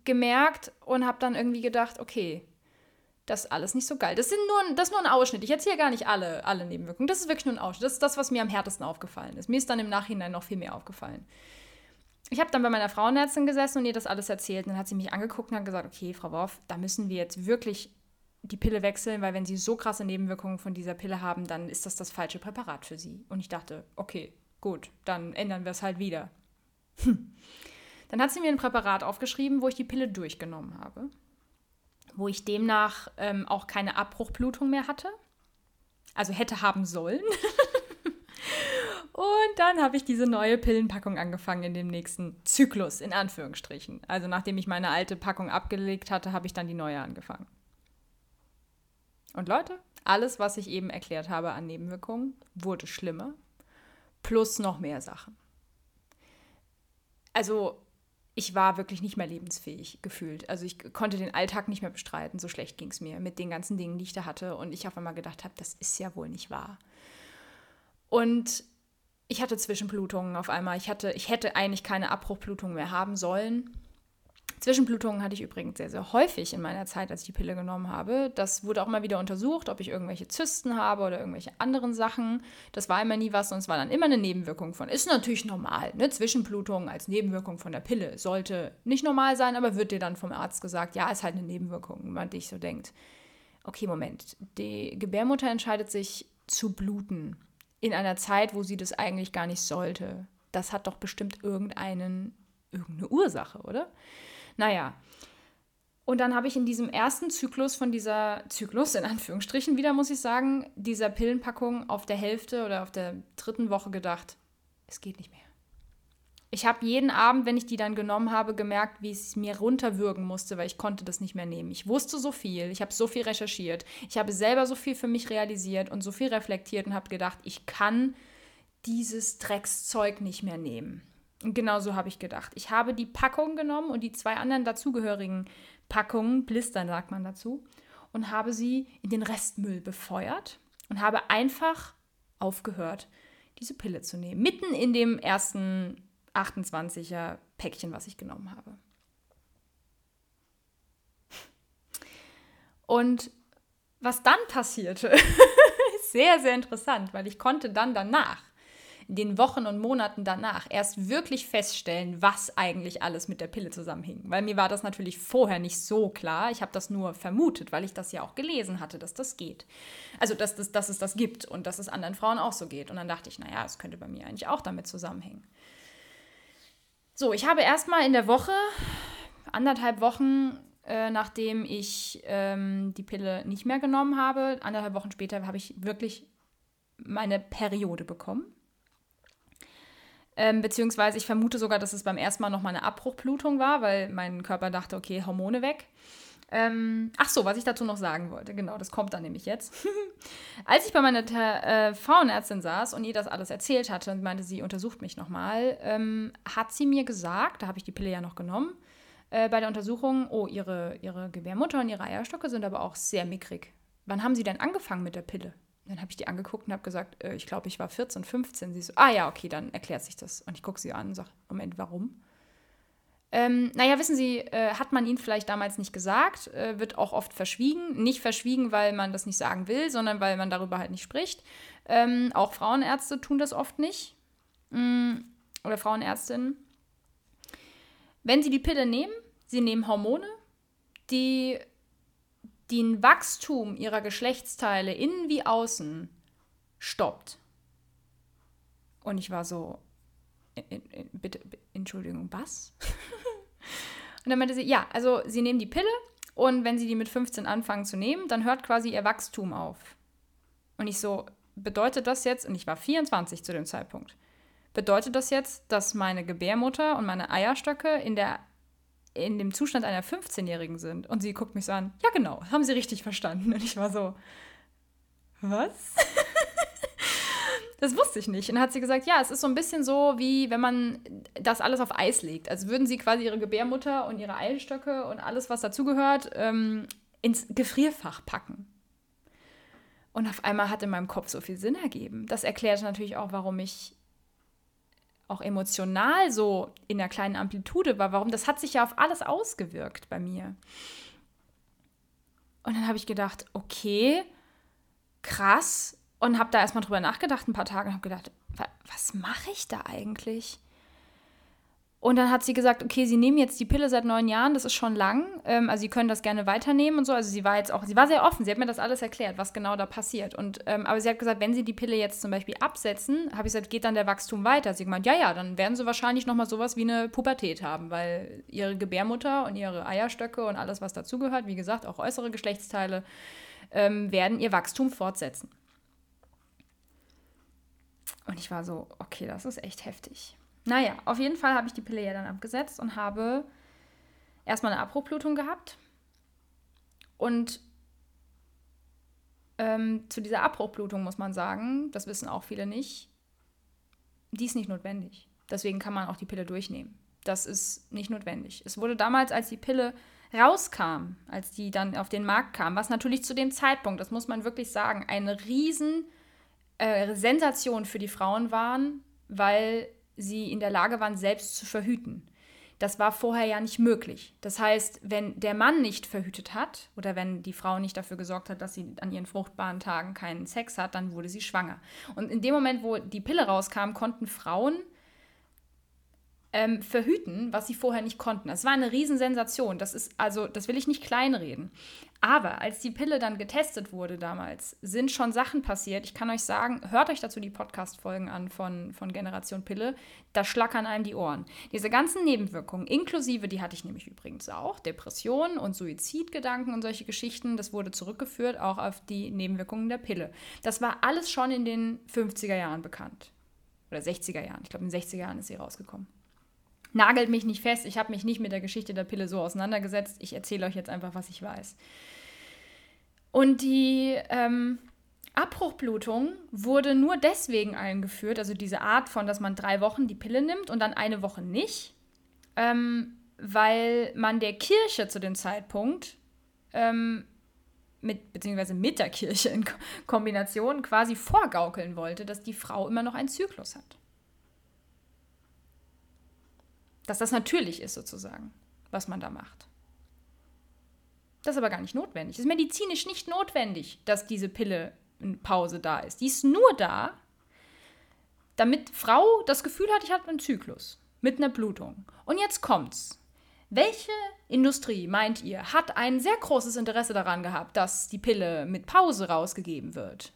gemerkt und habe dann irgendwie gedacht, okay, das ist alles nicht so geil. Das, sind nur, das ist nur ein Ausschnitt. Ich erzähle gar nicht alle, alle Nebenwirkungen. Das ist wirklich nur ein Ausschnitt. Das ist das, was mir am härtesten aufgefallen ist. Mir ist dann im Nachhinein noch viel mehr aufgefallen. Ich habe dann bei meiner Frauenärztin gesessen und ihr das alles erzählt. Und dann hat sie mich angeguckt und hat gesagt, okay, Frau Worf, da müssen wir jetzt wirklich die Pille wechseln, weil wenn Sie so krasse Nebenwirkungen von dieser Pille haben, dann ist das das falsche Präparat für Sie. Und ich dachte, okay, gut, dann ändern wir es halt wieder. Hm. Dann hat sie mir ein Präparat aufgeschrieben, wo ich die Pille durchgenommen habe, wo ich demnach ähm, auch keine Abbruchblutung mehr hatte, also hätte haben sollen. Und dann habe ich diese neue Pillenpackung angefangen in dem nächsten Zyklus, in Anführungsstrichen. Also nachdem ich meine alte Packung abgelegt hatte, habe ich dann die neue angefangen. Und Leute, alles, was ich eben erklärt habe an Nebenwirkungen, wurde schlimmer. Plus noch mehr Sachen. Also ich war wirklich nicht mehr lebensfähig gefühlt. Also ich konnte den Alltag nicht mehr bestreiten, so schlecht ging es mir mit den ganzen Dingen, die ich da hatte. Und ich auf einmal gedacht habe, das ist ja wohl nicht wahr. Und ich hatte Zwischenblutungen auf einmal. Ich, hatte, ich hätte eigentlich keine Abbruchblutung mehr haben sollen. Zwischenblutungen hatte ich übrigens sehr, sehr häufig in meiner Zeit, als ich die Pille genommen habe. Das wurde auch immer wieder untersucht, ob ich irgendwelche Zysten habe oder irgendwelche anderen Sachen. Das war immer nie was und es war dann immer eine Nebenwirkung von. Ist natürlich normal, ne? Zwischenblutungen als Nebenwirkung von der Pille sollte nicht normal sein, aber wird dir dann vom Arzt gesagt, ja, ist halt eine Nebenwirkung, wenn man dich so denkt. Okay, Moment. Die Gebärmutter entscheidet sich zu bluten in einer Zeit, wo sie das eigentlich gar nicht sollte. Das hat doch bestimmt irgendeinen, irgendeine Ursache, oder? Naja. Und dann habe ich in diesem ersten Zyklus von dieser Zyklus, in Anführungsstrichen wieder, muss ich sagen, dieser Pillenpackung auf der Hälfte oder auf der dritten Woche gedacht, es geht nicht mehr. Ich habe jeden Abend, wenn ich die dann genommen habe, gemerkt, wie es mir runterwürgen musste, weil ich konnte das nicht mehr nehmen. Ich wusste so viel, ich habe so viel recherchiert, ich habe selber so viel für mich realisiert und so viel reflektiert und habe gedacht, ich kann dieses Dreckszeug nicht mehr nehmen. Genau so habe ich gedacht. Ich habe die Packung genommen und die zwei anderen dazugehörigen Packungen, Blistern sagt man dazu, und habe sie in den Restmüll befeuert und habe einfach aufgehört, diese Pille zu nehmen. Mitten in dem ersten 28er Päckchen, was ich genommen habe. Und was dann passierte, ist sehr, sehr interessant, weil ich konnte dann danach den Wochen und Monaten danach erst wirklich feststellen, was eigentlich alles mit der Pille zusammenhing. Weil mir war das natürlich vorher nicht so klar. Ich habe das nur vermutet, weil ich das ja auch gelesen hatte, dass das geht. Also, dass, dass, dass es das gibt und dass es anderen Frauen auch so geht. Und dann dachte ich, naja, es könnte bei mir eigentlich auch damit zusammenhängen. So, ich habe erstmal in der Woche, anderthalb Wochen, äh, nachdem ich ähm, die Pille nicht mehr genommen habe. Anderthalb Wochen später habe ich wirklich meine Periode bekommen. Ähm, beziehungsweise ich vermute sogar, dass es beim ersten Mal nochmal eine Abbruchblutung war, weil mein Körper dachte, okay, Hormone weg. Ähm, ach so, was ich dazu noch sagen wollte, genau, das kommt dann nämlich jetzt. Als ich bei meiner äh, Frauenärztin saß und ihr das alles erzählt hatte und meinte, sie untersucht mich nochmal, ähm, hat sie mir gesagt, da habe ich die Pille ja noch genommen, äh, bei der Untersuchung, oh, ihre, ihre Gebärmutter und ihre Eierstöcke sind aber auch sehr mickrig. Wann haben Sie denn angefangen mit der Pille? Dann habe ich die angeguckt und habe gesagt, äh, ich glaube, ich war 14, 15. Sie so, ah ja, okay, dann erklärt sich das. Und ich gucke sie an und sage, Moment, warum? Ähm, naja, wissen Sie, äh, hat man Ihnen vielleicht damals nicht gesagt, äh, wird auch oft verschwiegen. Nicht verschwiegen, weil man das nicht sagen will, sondern weil man darüber halt nicht spricht. Ähm, auch Frauenärzte tun das oft nicht. Mm, oder Frauenärztinnen. Wenn Sie die Pille nehmen, Sie nehmen Hormone, die den Wachstum ihrer Geschlechtsteile innen wie außen stoppt. Und ich war so, bitte, Entschuldigung, was? und dann meinte sie, ja, also sie nehmen die Pille und wenn sie die mit 15 anfangen zu nehmen, dann hört quasi ihr Wachstum auf. Und ich so, bedeutet das jetzt, und ich war 24 zu dem Zeitpunkt, bedeutet das jetzt, dass meine Gebärmutter und meine Eierstöcke in der in dem Zustand einer 15-Jährigen sind. Und sie guckt mich so an, ja genau, haben sie richtig verstanden. Und ich war so, was? das wusste ich nicht. Und dann hat sie gesagt, ja, es ist so ein bisschen so, wie wenn man das alles auf Eis legt. Also würden sie quasi ihre Gebärmutter und ihre Eilstöcke und alles, was dazugehört, ähm, ins Gefrierfach packen. Und auf einmal hat in meinem Kopf so viel Sinn ergeben. Das erklärt natürlich auch, warum ich auch emotional so in der kleinen Amplitude war. Warum? Das hat sich ja auf alles ausgewirkt bei mir. Und dann habe ich gedacht, okay, krass. Und habe da erstmal drüber nachgedacht, ein paar Tage, und habe gedacht, was mache ich da eigentlich? Und dann hat sie gesagt, okay, sie nehmen jetzt die Pille seit neun Jahren, das ist schon lang. Ähm, also sie können das gerne weiternehmen und so. Also sie war jetzt auch, sie war sehr offen, sie hat mir das alles erklärt, was genau da passiert. Und ähm, aber sie hat gesagt, wenn sie die Pille jetzt zum Beispiel absetzen, habe ich gesagt, geht dann der Wachstum weiter? Sie hat gemeint, ja, ja, dann werden sie wahrscheinlich nochmal sowas wie eine Pubertät haben, weil ihre Gebärmutter und ihre Eierstöcke und alles, was dazugehört, wie gesagt, auch äußere Geschlechtsteile, ähm, werden ihr Wachstum fortsetzen. Und ich war so, okay, das ist echt heftig. Naja, auf jeden Fall habe ich die Pille ja dann abgesetzt und habe erstmal eine Abbruchblutung gehabt. Und ähm, zu dieser Abbruchblutung muss man sagen, das wissen auch viele nicht, die ist nicht notwendig. Deswegen kann man auch die Pille durchnehmen. Das ist nicht notwendig. Es wurde damals, als die Pille rauskam, als die dann auf den Markt kam, was natürlich zu dem Zeitpunkt, das muss man wirklich sagen, eine riesen äh, Sensation für die Frauen waren, weil sie in der Lage waren, selbst zu verhüten. Das war vorher ja nicht möglich. Das heißt, wenn der Mann nicht verhütet hat oder wenn die Frau nicht dafür gesorgt hat, dass sie an ihren fruchtbaren Tagen keinen Sex hat, dann wurde sie schwanger. Und in dem Moment, wo die Pille rauskam, konnten Frauen ähm, verhüten, was sie vorher nicht konnten. Das war eine Riesensensation. Das ist also, das will ich nicht kleinreden. Aber als die Pille dann getestet wurde damals, sind schon Sachen passiert. Ich kann euch sagen, hört euch dazu die Podcast-Folgen an von, von Generation Pille. Da schlackern einem die Ohren. Diese ganzen Nebenwirkungen, inklusive, die hatte ich nämlich übrigens auch, Depressionen und Suizidgedanken und solche Geschichten, das wurde zurückgeführt auch auf die Nebenwirkungen der Pille. Das war alles schon in den 50er Jahren bekannt. Oder 60er Jahren. Ich glaube, in den 60er Jahren ist sie rausgekommen. Nagelt mich nicht fest, ich habe mich nicht mit der Geschichte der Pille so auseinandergesetzt. Ich erzähle euch jetzt einfach, was ich weiß. Und die ähm, Abbruchblutung wurde nur deswegen eingeführt, also diese Art von, dass man drei Wochen die Pille nimmt und dann eine Woche nicht, ähm, weil man der Kirche zu dem Zeitpunkt ähm, mit, beziehungsweise mit der Kirche in Kombination quasi vorgaukeln wollte, dass die Frau immer noch einen Zyklus hat. Dass das natürlich ist sozusagen, was man da macht. Das ist aber gar nicht notwendig. Es ist medizinisch nicht notwendig, dass diese Pille in Pause da ist. Die ist nur da, damit Frau das Gefühl hat, ich habe einen Zyklus mit einer Blutung. Und jetzt kommt's. Welche Industrie, meint ihr, hat ein sehr großes Interesse daran gehabt, dass die Pille mit Pause rausgegeben wird?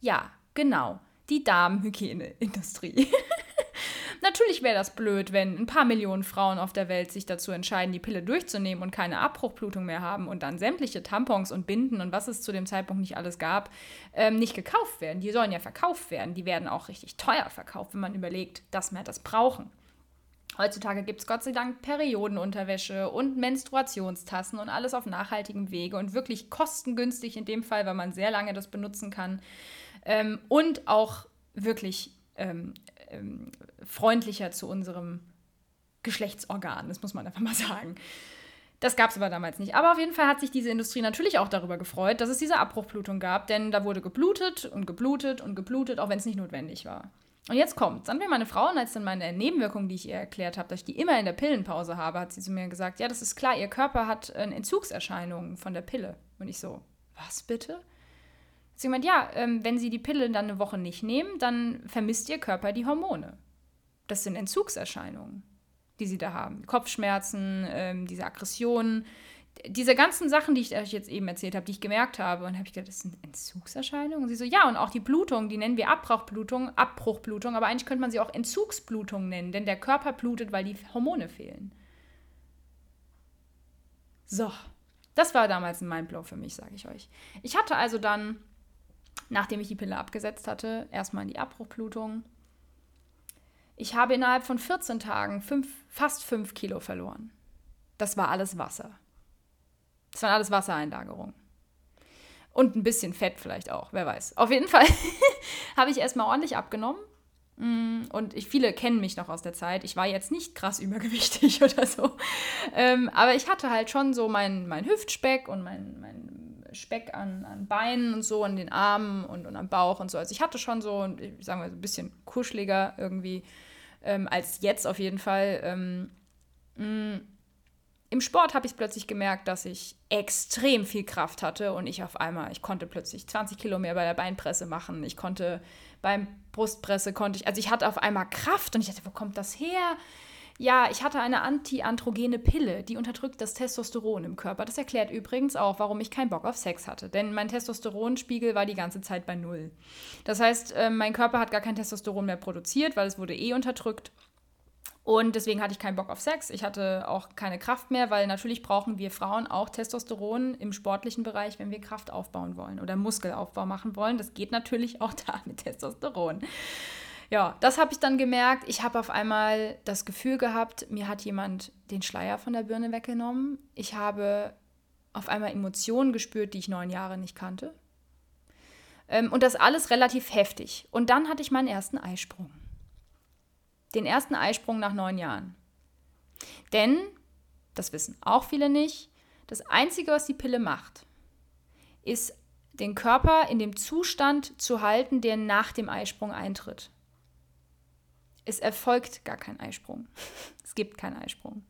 Ja, genau, die Damenhygieneindustrie. Natürlich wäre das blöd, wenn ein paar Millionen Frauen auf der Welt sich dazu entscheiden, die Pille durchzunehmen und keine Abbruchblutung mehr haben und dann sämtliche Tampons und Binden und was es zu dem Zeitpunkt nicht alles gab, ähm, nicht gekauft werden. Die sollen ja verkauft werden. Die werden auch richtig teuer verkauft, wenn man überlegt, dass wir das brauchen. Heutzutage gibt es Gott sei Dank Periodenunterwäsche und Menstruationstassen und alles auf nachhaltigem Wege und wirklich kostengünstig in dem Fall, weil man sehr lange das benutzen kann. Ähm, und auch wirklich ähm, ähm, freundlicher zu unserem Geschlechtsorgan, das muss man einfach mal sagen. Das gab es aber damals nicht. Aber auf jeden Fall hat sich diese Industrie natürlich auch darüber gefreut, dass es diese Abbruchblutung gab, denn da wurde geblutet und geblutet und geblutet, auch wenn es nicht notwendig war. Und jetzt kommt, dann mir meine Frau, und als dann meine Nebenwirkung, die ich ihr erklärt habe, dass ich die immer in der Pillenpause habe, hat sie zu mir gesagt, ja, das ist klar, ihr Körper hat äh, Entzugserscheinungen von der Pille. Und ich so, was bitte? Sie meint, ja, ähm, wenn Sie die Pille dann eine Woche nicht nehmen, dann vermisst Ihr Körper die Hormone. Das sind Entzugserscheinungen, die Sie da haben. Kopfschmerzen, ähm, diese Aggressionen, diese ganzen Sachen, die ich euch jetzt eben erzählt habe, die ich gemerkt habe. Und habe ich gedacht, das sind Entzugserscheinungen? Und sie so, ja, und auch die Blutung, die nennen wir Abbruchblutung, Abbruchblutung, aber eigentlich könnte man sie auch Entzugsblutung nennen, denn der Körper blutet, weil die Hormone fehlen. So, das war damals ein Mindblow für mich, sage ich euch. Ich hatte also dann, nachdem ich die Pille abgesetzt hatte, erstmal die Abbruchblutung. Ich habe innerhalb von 14 Tagen fünf, fast 5 Kilo verloren. Das war alles Wasser. Das waren alles Wassereinlagerungen. Und ein bisschen Fett vielleicht auch, wer weiß. Auf jeden Fall habe ich erstmal ordentlich abgenommen. Mm, und ich, viele kennen mich noch aus der Zeit. Ich war jetzt nicht krass übergewichtig oder so. Ähm, aber ich hatte halt schon so meinen mein Hüftspeck und mein, mein Speck an, an Beinen und so, an den Armen und, und am Bauch und so. Also ich hatte schon so, sagen wir, so ein bisschen kuscheliger irgendwie ähm, als jetzt auf jeden Fall. Ähm, mm, im Sport habe ich plötzlich gemerkt, dass ich extrem viel Kraft hatte und ich auf einmal, ich konnte plötzlich 20 Kilo mehr bei der Beinpresse machen. Ich konnte beim Brustpresse, konnte ich, also ich hatte auf einmal Kraft und ich dachte, wo kommt das her? Ja, ich hatte eine antiandrogene Pille, die unterdrückt das Testosteron im Körper. Das erklärt übrigens auch, warum ich keinen Bock auf Sex hatte. Denn mein Testosteronspiegel war die ganze Zeit bei Null. Das heißt, äh, mein Körper hat gar kein Testosteron mehr produziert, weil es wurde eh unterdrückt. Und deswegen hatte ich keinen Bock auf Sex. Ich hatte auch keine Kraft mehr, weil natürlich brauchen wir Frauen auch Testosteron im sportlichen Bereich, wenn wir Kraft aufbauen wollen oder Muskelaufbau machen wollen. Das geht natürlich auch da mit Testosteron. Ja, das habe ich dann gemerkt. Ich habe auf einmal das Gefühl gehabt, mir hat jemand den Schleier von der Birne weggenommen. Ich habe auf einmal Emotionen gespürt, die ich neun Jahre nicht kannte. Ähm, und das alles relativ heftig. Und dann hatte ich meinen ersten Eisprung den ersten Eisprung nach neun Jahren. Denn, das wissen auch viele nicht, das Einzige, was die Pille macht, ist den Körper in dem Zustand zu halten, der nach dem Eisprung eintritt. Es erfolgt gar kein Eisprung. Es gibt keinen Eisprung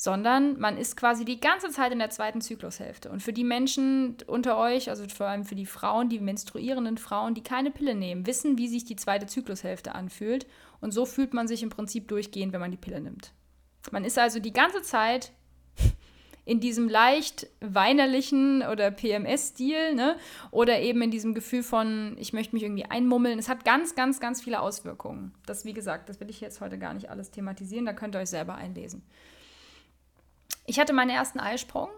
sondern man ist quasi die ganze Zeit in der zweiten Zyklushälfte. Und für die Menschen unter euch, also vor allem für die Frauen, die menstruierenden Frauen, die keine Pille nehmen, wissen, wie sich die zweite Zyklushälfte anfühlt. Und so fühlt man sich im Prinzip durchgehend, wenn man die Pille nimmt. Man ist also die ganze Zeit in diesem leicht weinerlichen oder PMS-Stil, ne? Oder eben in diesem Gefühl von, ich möchte mich irgendwie einmummeln. Es hat ganz, ganz, ganz viele Auswirkungen. Das, wie gesagt, das will ich jetzt heute gar nicht alles thematisieren, da könnt ihr euch selber einlesen. Ich hatte meinen ersten Eisprung.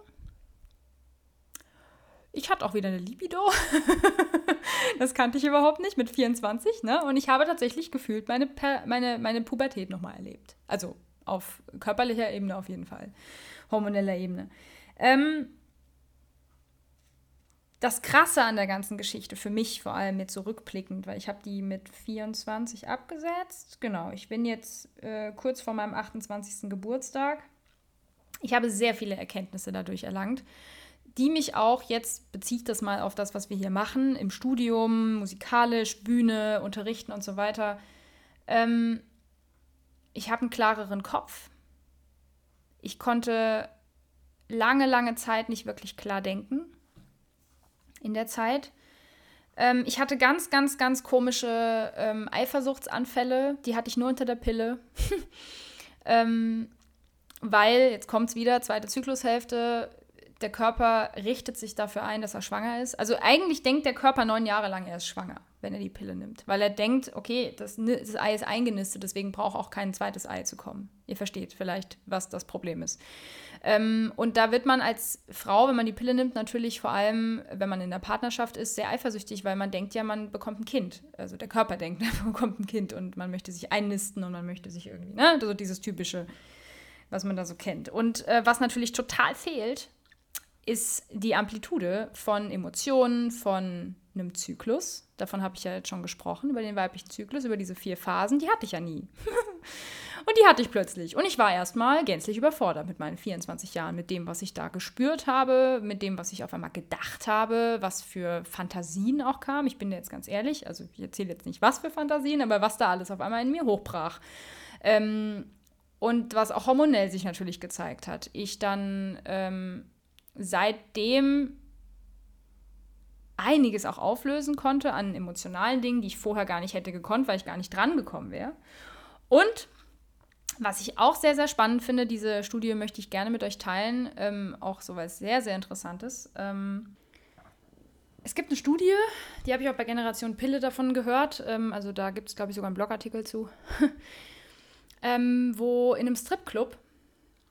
Ich hatte auch wieder eine Libido. das kannte ich überhaupt nicht mit 24. Ne? Und ich habe tatsächlich gefühlt meine, meine, meine Pubertät nochmal erlebt. Also auf körperlicher Ebene auf jeden Fall. Hormoneller Ebene. Ähm, das Krasse an der ganzen Geschichte, für mich vor allem jetzt zurückblickend, weil ich habe die mit 24 abgesetzt. Genau, ich bin jetzt äh, kurz vor meinem 28. Geburtstag. Ich habe sehr viele Erkenntnisse dadurch erlangt, die mich auch, jetzt bezieht das mal auf das, was wir hier machen, im Studium, musikalisch, Bühne, Unterrichten und so weiter. Ähm, ich habe einen klareren Kopf. Ich konnte lange, lange Zeit nicht wirklich klar denken in der Zeit. Ähm, ich hatte ganz, ganz, ganz komische ähm, Eifersuchtsanfälle. Die hatte ich nur unter der Pille. ähm, weil, jetzt kommt es wieder, zweite Zyklushälfte, der Körper richtet sich dafür ein, dass er schwanger ist. Also eigentlich denkt der Körper neun Jahre lang, er ist schwanger, wenn er die Pille nimmt. Weil er denkt, okay, das, das Ei ist eingenistet, deswegen braucht auch kein zweites Ei zu kommen. Ihr versteht vielleicht, was das Problem ist. Ähm, und da wird man als Frau, wenn man die Pille nimmt, natürlich vor allem, wenn man in der Partnerschaft ist, sehr eifersüchtig, weil man denkt ja, man bekommt ein Kind. Also der Körper denkt, man bekommt ein Kind und man möchte sich einnisten und man möchte sich irgendwie, ne, so dieses typische, was man da so kennt. Und äh, was natürlich total fehlt, ist die Amplitude von Emotionen, von einem Zyklus. Davon habe ich ja jetzt schon gesprochen, über den weiblichen Zyklus, über diese vier Phasen. Die hatte ich ja nie. und die hatte ich plötzlich. Und ich war erstmal gänzlich überfordert mit meinen 24 Jahren, mit dem, was ich da gespürt habe, mit dem, was ich auf einmal gedacht habe, was für Fantasien auch kam. Ich bin jetzt ganz ehrlich, also ich erzähle jetzt nicht, was für Fantasien, aber was da alles auf einmal in mir hochbrach. Ähm, und was auch hormonell sich natürlich gezeigt hat. Ich dann ähm, seitdem einiges auch auflösen konnte an emotionalen Dingen, die ich vorher gar nicht hätte gekonnt, weil ich gar nicht dran gekommen wäre. Und was ich auch sehr, sehr spannend finde, diese Studie möchte ich gerne mit euch teilen, ähm, auch so was sehr, sehr Interessantes. Ähm, es gibt eine Studie, die habe ich auch bei Generation Pille davon gehört, ähm, also da gibt es, glaube ich, sogar einen Blogartikel zu, ähm, wo in einem Stripclub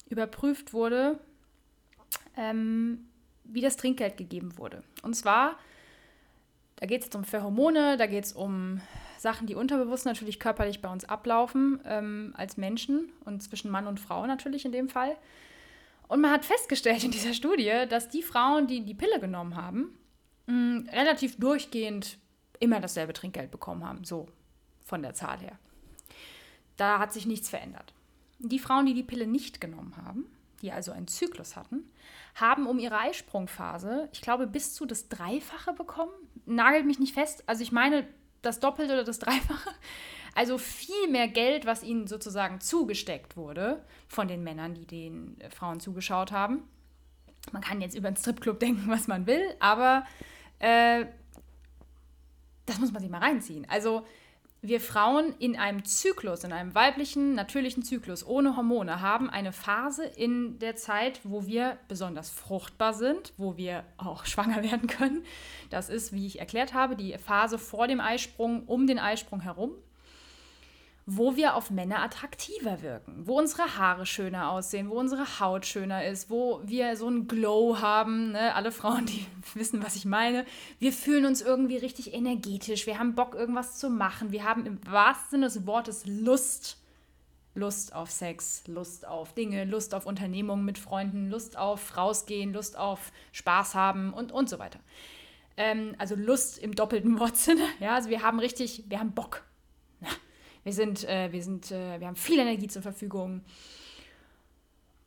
überprüft wurde, ähm, wie das Trinkgeld gegeben wurde. Und zwar, da geht es um Pheromone, da geht es um Sachen, die unterbewusst natürlich körperlich bei uns ablaufen, ähm, als Menschen und zwischen Mann und Frau natürlich in dem Fall. Und man hat festgestellt in dieser Studie, dass die Frauen, die die Pille genommen haben, mh, relativ durchgehend immer dasselbe Trinkgeld bekommen haben, so von der Zahl her. Da hat sich nichts verändert. Die Frauen, die die Pille nicht genommen haben, die also einen Zyklus hatten, haben um ihre Eisprungphase, ich glaube, bis zu das Dreifache bekommen. Nagelt mich nicht fest. Also ich meine, das Doppelte oder das Dreifache. Also viel mehr Geld, was ihnen sozusagen zugesteckt wurde von den Männern, die den äh, Frauen zugeschaut haben. Man kann jetzt über einen Stripclub denken, was man will, aber äh, das muss man sich mal reinziehen. Also wir Frauen in einem Zyklus, in einem weiblichen, natürlichen Zyklus ohne Hormone haben eine Phase in der Zeit, wo wir besonders fruchtbar sind, wo wir auch schwanger werden können. Das ist, wie ich erklärt habe, die Phase vor dem Eisprung, um den Eisprung herum wo wir auf Männer attraktiver wirken, wo unsere Haare schöner aussehen, wo unsere Haut schöner ist, wo wir so einen Glow haben. Ne? Alle Frauen, die wissen, was ich meine. Wir fühlen uns irgendwie richtig energetisch, wir haben Bock, irgendwas zu machen. Wir haben im wahrsten Sinne des Wortes Lust. Lust auf Sex, Lust auf Dinge, Lust auf Unternehmungen mit Freunden, Lust auf rausgehen, Lust auf Spaß haben und, und so weiter. Ähm, also Lust im doppelten Wortsinne. Ja, also wir haben richtig, wir haben Bock. Wir sind, äh, wir sind, äh, wir haben viel Energie zur Verfügung.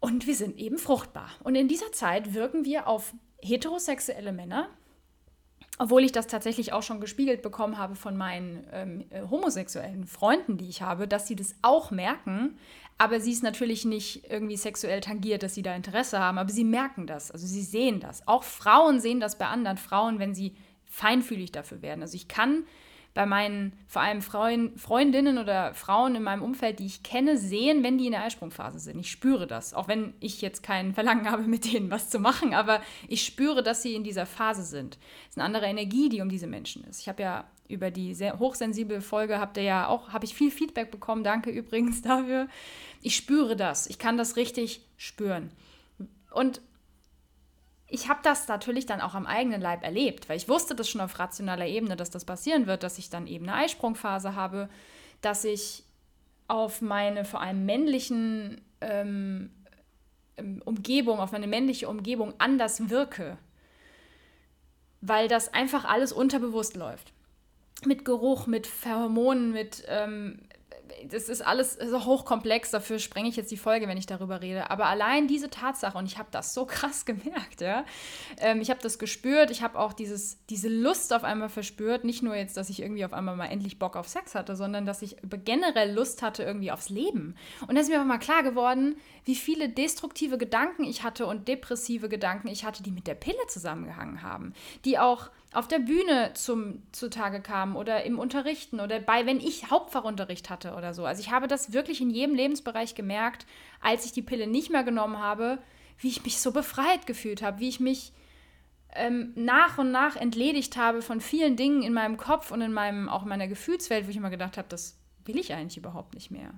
Und wir sind eben fruchtbar. Und in dieser Zeit wirken wir auf heterosexuelle Männer, obwohl ich das tatsächlich auch schon gespiegelt bekommen habe von meinen ähm, äh, homosexuellen Freunden, die ich habe, dass sie das auch merken, aber sie ist natürlich nicht irgendwie sexuell tangiert, dass sie da Interesse haben, aber sie merken das, also sie sehen das. Auch Frauen sehen das bei anderen Frauen, wenn sie feinfühlig dafür werden. Also ich kann bei meinen vor allem Freund, Freundinnen oder Frauen in meinem Umfeld, die ich kenne, sehen, wenn die in der Eisprungphase sind. Ich spüre das, auch wenn ich jetzt kein Verlangen habe, mit denen was zu machen, aber ich spüre, dass sie in dieser Phase sind. Es ist eine andere Energie, die um diese Menschen ist. Ich habe ja über die sehr hochsensible Folge habt ihr ja auch, habe ich viel Feedback bekommen. Danke übrigens dafür. Ich spüre das. Ich kann das richtig spüren. Und ich habe das natürlich dann auch am eigenen Leib erlebt, weil ich wusste das schon auf rationaler Ebene, dass das passieren wird, dass ich dann eben eine Eisprungphase habe, dass ich auf meine vor allem männlichen ähm, ähm, Umgebung, auf meine männliche Umgebung anders wirke, weil das einfach alles unterbewusst läuft. Mit Geruch, mit Pheromonen, mit ähm, das ist alles so hochkomplex, dafür sprenge ich jetzt die Folge, wenn ich darüber rede. Aber allein diese Tatsache, und ich habe das so krass gemerkt, ja. Ähm, ich habe das gespürt, ich habe auch dieses, diese Lust auf einmal verspürt. Nicht nur jetzt, dass ich irgendwie auf einmal mal endlich Bock auf Sex hatte, sondern dass ich generell Lust hatte irgendwie aufs Leben. Und da ist mir aber mal klar geworden, wie viele destruktive Gedanken ich hatte und depressive Gedanken ich hatte, die mit der Pille zusammengehangen haben. Die auch auf der Bühne zum zutage kamen oder im Unterrichten oder bei, wenn ich Hauptfachunterricht hatte oder so. Also ich habe das wirklich in jedem Lebensbereich gemerkt, als ich die Pille nicht mehr genommen habe, wie ich mich so befreit gefühlt habe, wie ich mich ähm, nach und nach entledigt habe von vielen Dingen in meinem Kopf und in meinem, auch in meiner Gefühlswelt, wo ich immer gedacht habe, das will ich eigentlich überhaupt nicht mehr.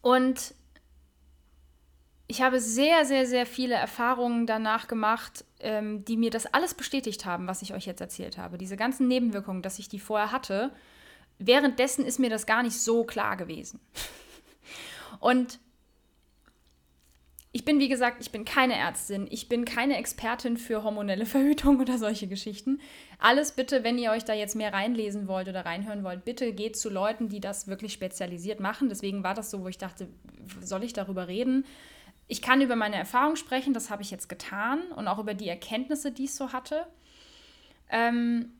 Und ich habe sehr, sehr, sehr viele Erfahrungen danach gemacht, ähm, die mir das alles bestätigt haben, was ich euch jetzt erzählt habe. Diese ganzen Nebenwirkungen, dass ich die vorher hatte. Währenddessen ist mir das gar nicht so klar gewesen. Und ich bin, wie gesagt, ich bin keine Ärztin, ich bin keine Expertin für hormonelle Verhütung oder solche Geschichten. Alles bitte, wenn ihr euch da jetzt mehr reinlesen wollt oder reinhören wollt, bitte geht zu Leuten, die das wirklich spezialisiert machen. Deswegen war das so, wo ich dachte, soll ich darüber reden? Ich kann über meine Erfahrung sprechen, das habe ich jetzt getan und auch über die Erkenntnisse, die ich so hatte. Ähm,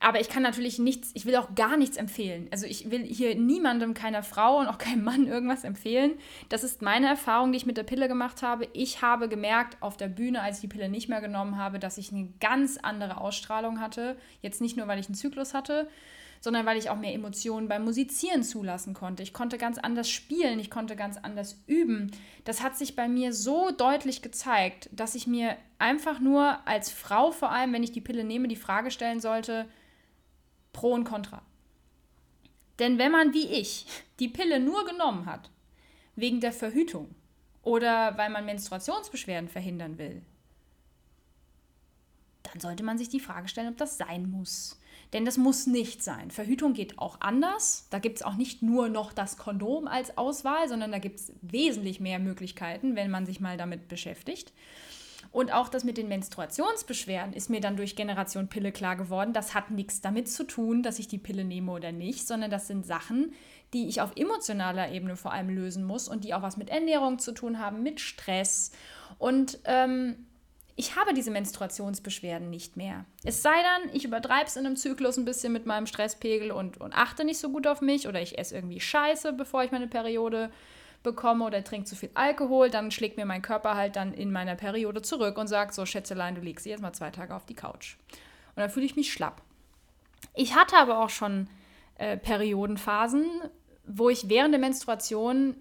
aber ich kann natürlich nichts, ich will auch gar nichts empfehlen. Also ich will hier niemandem, keiner Frau und auch keinem Mann irgendwas empfehlen. Das ist meine Erfahrung, die ich mit der Pille gemacht habe. Ich habe gemerkt auf der Bühne, als ich die Pille nicht mehr genommen habe, dass ich eine ganz andere Ausstrahlung hatte. Jetzt nicht nur, weil ich einen Zyklus hatte, sondern weil ich auch mehr Emotionen beim Musizieren zulassen konnte. Ich konnte ganz anders spielen, ich konnte ganz anders üben. Das hat sich bei mir so deutlich gezeigt, dass ich mir einfach nur als Frau vor allem, wenn ich die Pille nehme, die Frage stellen sollte, Pro und Contra. Denn wenn man wie ich die Pille nur genommen hat, wegen der Verhütung oder weil man Menstruationsbeschwerden verhindern will, dann sollte man sich die Frage stellen, ob das sein muss. Denn das muss nicht sein. Verhütung geht auch anders. Da gibt es auch nicht nur noch das Kondom als Auswahl, sondern da gibt es wesentlich mehr Möglichkeiten, wenn man sich mal damit beschäftigt. Und auch das mit den Menstruationsbeschwerden ist mir dann durch Generation Pille klar geworden. Das hat nichts damit zu tun, dass ich die Pille nehme oder nicht, sondern das sind Sachen, die ich auf emotionaler Ebene vor allem lösen muss und die auch was mit Ernährung zu tun haben, mit Stress. Und ähm, ich habe diese Menstruationsbeschwerden nicht mehr. Es sei dann, ich übertreibe es in einem Zyklus ein bisschen mit meinem Stresspegel und, und achte nicht so gut auf mich oder ich esse irgendwie Scheiße, bevor ich meine Periode bekomme oder trinke zu viel Alkohol, dann schlägt mir mein Körper halt dann in meiner Periode zurück und sagt so, Schätzelein, du legst sie jetzt mal zwei Tage auf die Couch. Und dann fühle ich mich schlapp. Ich hatte aber auch schon äh, Periodenphasen, wo ich während der Menstruation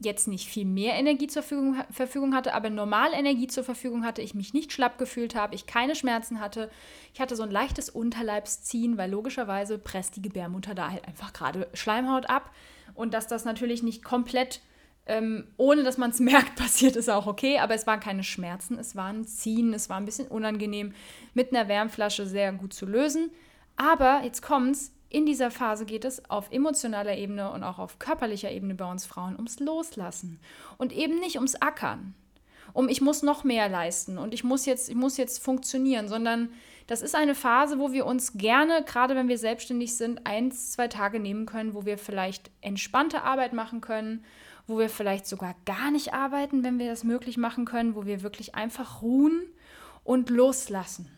jetzt nicht viel mehr Energie zur Verfügung, Verfügung hatte, aber normal Energie zur Verfügung hatte, ich mich nicht schlapp gefühlt habe, ich keine Schmerzen hatte. Ich hatte so ein leichtes Unterleibsziehen, weil logischerweise presst die Gebärmutter da halt einfach gerade Schleimhaut ab. Und dass das natürlich nicht komplett, ähm, ohne dass man es merkt, passiert, ist auch okay. Aber es waren keine Schmerzen, es war ein Ziehen, es war ein bisschen unangenehm, mit einer Wärmflasche sehr gut zu lösen. Aber jetzt kommt's, in dieser Phase geht es auf emotionaler Ebene und auch auf körperlicher Ebene bei uns Frauen ums Loslassen und eben nicht ums Ackern. Um ich muss noch mehr leisten und ich muss jetzt, ich muss jetzt funktionieren, sondern das ist eine Phase, wo wir uns gerne, gerade wenn wir selbstständig sind, eins, zwei Tage nehmen können, wo wir vielleicht entspannte Arbeit machen können, wo wir vielleicht sogar gar nicht arbeiten, wenn wir das möglich machen können, wo wir wirklich einfach ruhen und loslassen.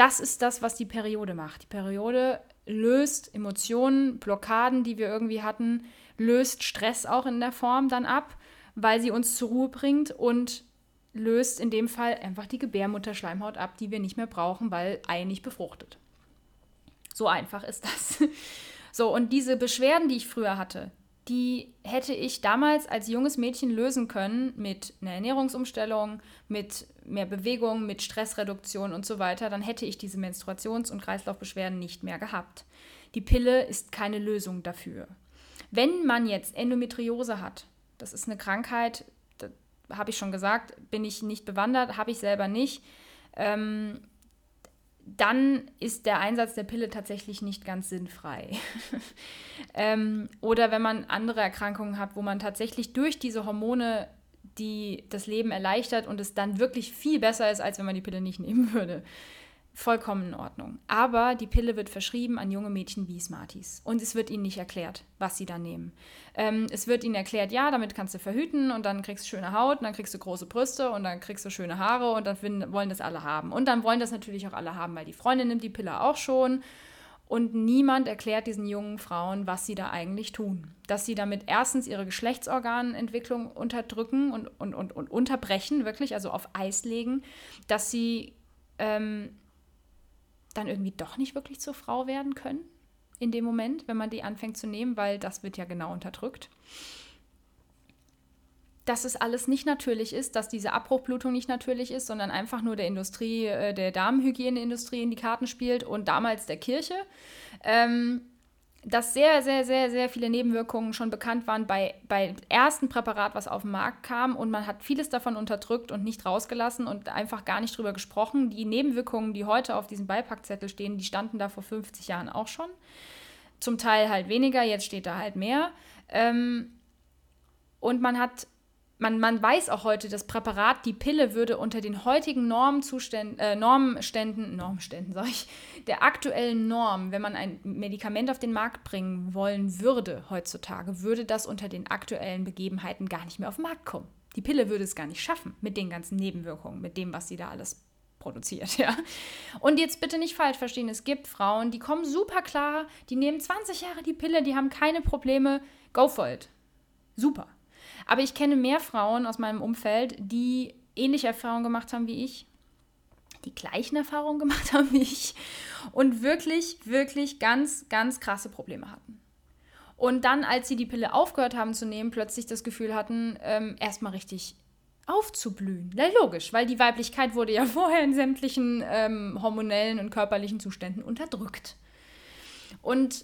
Das ist das, was die Periode macht. Die Periode löst Emotionen, Blockaden, die wir irgendwie hatten, löst Stress auch in der Form dann ab, weil sie uns zur Ruhe bringt und löst in dem Fall einfach die Gebärmutterschleimhaut ab, die wir nicht mehr brauchen, weil Ei nicht befruchtet. So einfach ist das. So, und diese Beschwerden, die ich früher hatte, die hätte ich damals als junges Mädchen lösen können mit einer Ernährungsumstellung, mit mehr Bewegung, mit Stressreduktion und so weiter. Dann hätte ich diese Menstruations- und Kreislaufbeschwerden nicht mehr gehabt. Die Pille ist keine Lösung dafür. Wenn man jetzt Endometriose hat, das ist eine Krankheit, habe ich schon gesagt, bin ich nicht bewandert, habe ich selber nicht. Ähm, dann ist der Einsatz der Pille tatsächlich nicht ganz sinnfrei. ähm, oder wenn man andere Erkrankungen hat, wo man tatsächlich durch diese Hormone die das Leben erleichtert und es dann wirklich viel besser ist, als wenn man die Pille nicht nehmen würde vollkommen in Ordnung. Aber die Pille wird verschrieben an junge Mädchen wie Smarties. Und es wird ihnen nicht erklärt, was sie da nehmen. Ähm, es wird ihnen erklärt, ja, damit kannst du verhüten und dann kriegst du schöne Haut und dann kriegst du große Brüste und dann kriegst du schöne Haare und dann wollen das alle haben. Und dann wollen das natürlich auch alle haben, weil die Freundin nimmt die Pille auch schon. Und niemand erklärt diesen jungen Frauen, was sie da eigentlich tun. Dass sie damit erstens ihre Geschlechtsorganentwicklung unterdrücken und, und, und, und unterbrechen, wirklich, also auf Eis legen. Dass sie ähm, dann irgendwie doch nicht wirklich zur Frau werden können in dem Moment, wenn man die anfängt zu nehmen, weil das wird ja genau unterdrückt. dass es alles nicht natürlich ist, dass diese Abbruchblutung nicht natürlich ist, sondern einfach nur der Industrie, äh, der Damenhygieneindustrie in die Karten spielt und damals der Kirche. Ähm, dass sehr, sehr, sehr, sehr viele Nebenwirkungen schon bekannt waren bei, bei ersten Präparat, was auf den Markt kam. Und man hat vieles davon unterdrückt und nicht rausgelassen und einfach gar nicht drüber gesprochen. Die Nebenwirkungen, die heute auf diesem Beipackzettel stehen, die standen da vor 50 Jahren auch schon. Zum Teil halt weniger, jetzt steht da halt mehr. Ähm, und man hat man, man weiß auch heute, das Präparat, die Pille würde unter den heutigen Normzuständen, äh, Normständen, Normständen sage ich, der aktuellen Norm, wenn man ein Medikament auf den Markt bringen wollen würde heutzutage, würde das unter den aktuellen Begebenheiten gar nicht mehr auf den Markt kommen. Die Pille würde es gar nicht schaffen mit den ganzen Nebenwirkungen, mit dem, was sie da alles produziert, ja. Und jetzt bitte nicht falsch verstehen, es gibt Frauen, die kommen super klar, die nehmen 20 Jahre die Pille, die haben keine Probleme, go for it. Super. Aber ich kenne mehr Frauen aus meinem Umfeld, die ähnliche Erfahrungen gemacht haben wie ich, die gleichen Erfahrungen gemacht haben wie ich und wirklich, wirklich ganz, ganz krasse Probleme hatten. Und dann, als sie die Pille aufgehört haben zu nehmen, plötzlich das Gefühl hatten, ähm, erstmal richtig aufzublühen. Na, logisch, weil die Weiblichkeit wurde ja vorher in sämtlichen ähm, hormonellen und körperlichen Zuständen unterdrückt. Und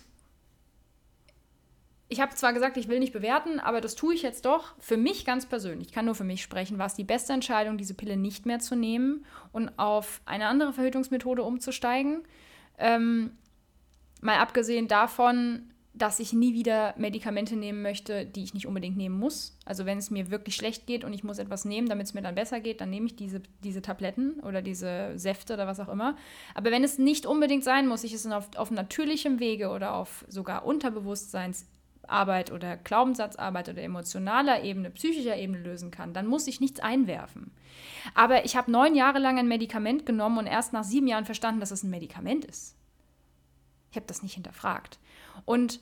ich habe zwar gesagt, ich will nicht bewerten, aber das tue ich jetzt doch. Für mich ganz persönlich, ich kann nur für mich sprechen, war es die beste Entscheidung, diese Pille nicht mehr zu nehmen und auf eine andere Verhütungsmethode umzusteigen. Ähm, mal abgesehen davon, dass ich nie wieder Medikamente nehmen möchte, die ich nicht unbedingt nehmen muss. Also wenn es mir wirklich schlecht geht und ich muss etwas nehmen, damit es mir dann besser geht, dann nehme ich diese, diese Tabletten oder diese Säfte oder was auch immer. Aber wenn es nicht unbedingt sein muss, ich es auf, auf natürlichem Wege oder auf sogar Unterbewusstseins Arbeit oder Glaubenssatzarbeit oder emotionaler Ebene, psychischer Ebene lösen kann, dann muss ich nichts einwerfen. Aber ich habe neun Jahre lang ein Medikament genommen und erst nach sieben Jahren verstanden, dass es ein Medikament ist. Ich habe das nicht hinterfragt. Und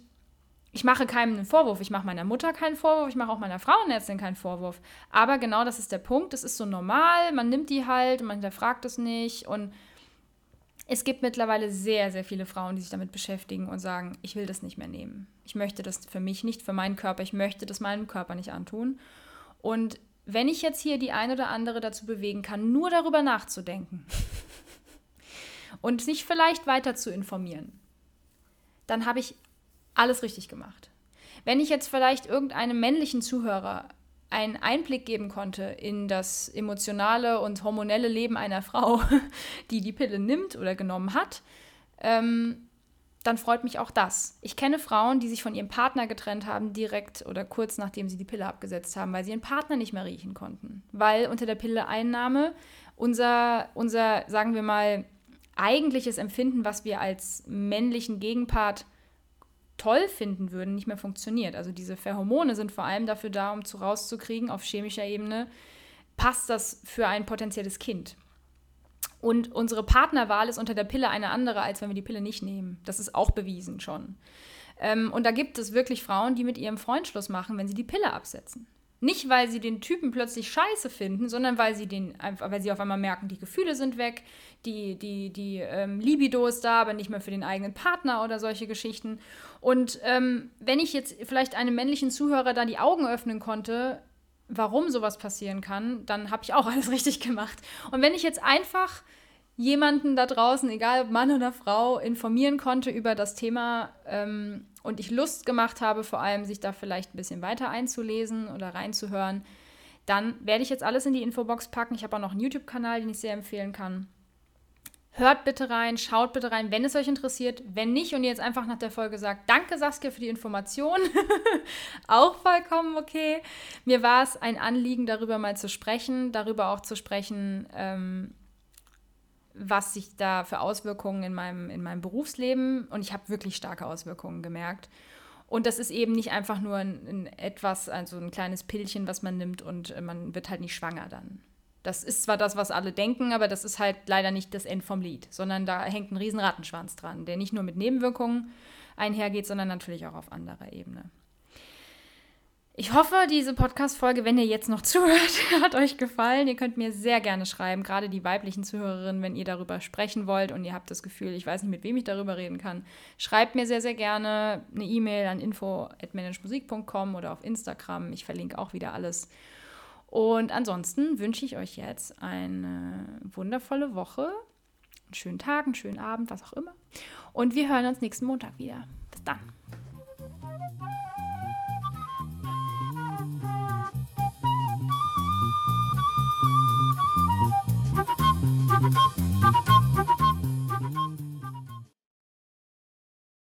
ich mache keinem einen Vorwurf. Ich mache meiner Mutter keinen Vorwurf. Ich mache auch meiner Frauenärztin keinen Vorwurf. Aber genau das ist der Punkt. Das ist so normal. Man nimmt die halt und man hinterfragt es nicht. Und es gibt mittlerweile sehr, sehr viele Frauen, die sich damit beschäftigen und sagen, ich will das nicht mehr nehmen. Ich möchte das für mich nicht, für meinen Körper. Ich möchte das meinem Körper nicht antun. Und wenn ich jetzt hier die eine oder andere dazu bewegen kann, nur darüber nachzudenken und sich vielleicht weiter zu informieren, dann habe ich alles richtig gemacht. Wenn ich jetzt vielleicht irgendeinem männlichen Zuhörer einen Einblick geben konnte in das emotionale und hormonelle Leben einer Frau, die die Pille nimmt oder genommen hat, ähm, dann freut mich auch das. Ich kenne Frauen, die sich von ihrem Partner getrennt haben, direkt oder kurz nachdem sie die Pille abgesetzt haben, weil sie ihren Partner nicht mehr riechen konnten. Weil unter der Pilleeinnahme unser, unser, sagen wir mal, eigentliches Empfinden, was wir als männlichen Gegenpart toll finden würden, nicht mehr funktioniert. Also diese Pheromone sind vor allem dafür da, um zu rauszukriegen auf chemischer Ebene, passt das für ein potenzielles Kind. Und unsere Partnerwahl ist unter der Pille eine andere, als wenn wir die Pille nicht nehmen. Das ist auch bewiesen schon. Ähm, und da gibt es wirklich Frauen, die mit ihrem Freund Schluss machen, wenn sie die Pille absetzen. Nicht, weil sie den Typen plötzlich scheiße finden, sondern weil sie den weil sie auf einmal merken, die Gefühle sind weg, die, die, die ähm, Libido ist da, aber nicht mehr für den eigenen Partner oder solche Geschichten. Und ähm, wenn ich jetzt vielleicht einem männlichen Zuhörer da die Augen öffnen konnte, warum sowas passieren kann, dann habe ich auch alles richtig gemacht. Und wenn ich jetzt einfach jemanden da draußen, egal ob Mann oder Frau, informieren konnte über das Thema ähm, und ich Lust gemacht habe, vor allem sich da vielleicht ein bisschen weiter einzulesen oder reinzuhören, dann werde ich jetzt alles in die Infobox packen. Ich habe auch noch einen YouTube-Kanal, den ich sehr empfehlen kann. Hört bitte rein, schaut bitte rein, wenn es euch interessiert. Wenn nicht und ihr jetzt einfach nach der Folge sagt, danke Saskia für die Information, auch vollkommen okay. Mir war es ein Anliegen, darüber mal zu sprechen, darüber auch zu sprechen, ähm, was sich da für Auswirkungen in meinem, in meinem Berufsleben und ich habe wirklich starke Auswirkungen gemerkt. Und das ist eben nicht einfach nur ein, ein, etwas, also ein kleines Pillchen, was man nimmt und äh, man wird halt nicht schwanger dann. Das ist zwar das, was alle denken, aber das ist halt leider nicht das End vom Lied, sondern da hängt ein riesen Rattenschwanz dran, der nicht nur mit Nebenwirkungen einhergeht, sondern natürlich auch auf anderer Ebene. Ich hoffe, diese Podcast-Folge, wenn ihr jetzt noch zuhört, hat euch gefallen. Ihr könnt mir sehr gerne schreiben, gerade die weiblichen Zuhörerinnen, wenn ihr darüber sprechen wollt und ihr habt das Gefühl, ich weiß nicht, mit wem ich darüber reden kann. Schreibt mir sehr, sehr gerne eine E-Mail an info.managemusik.com oder auf Instagram. Ich verlinke auch wieder alles. Und ansonsten wünsche ich euch jetzt eine wundervolle Woche, einen schönen Tag, einen schönen Abend, was auch immer. Und wir hören uns nächsten Montag wieder. Bis dann.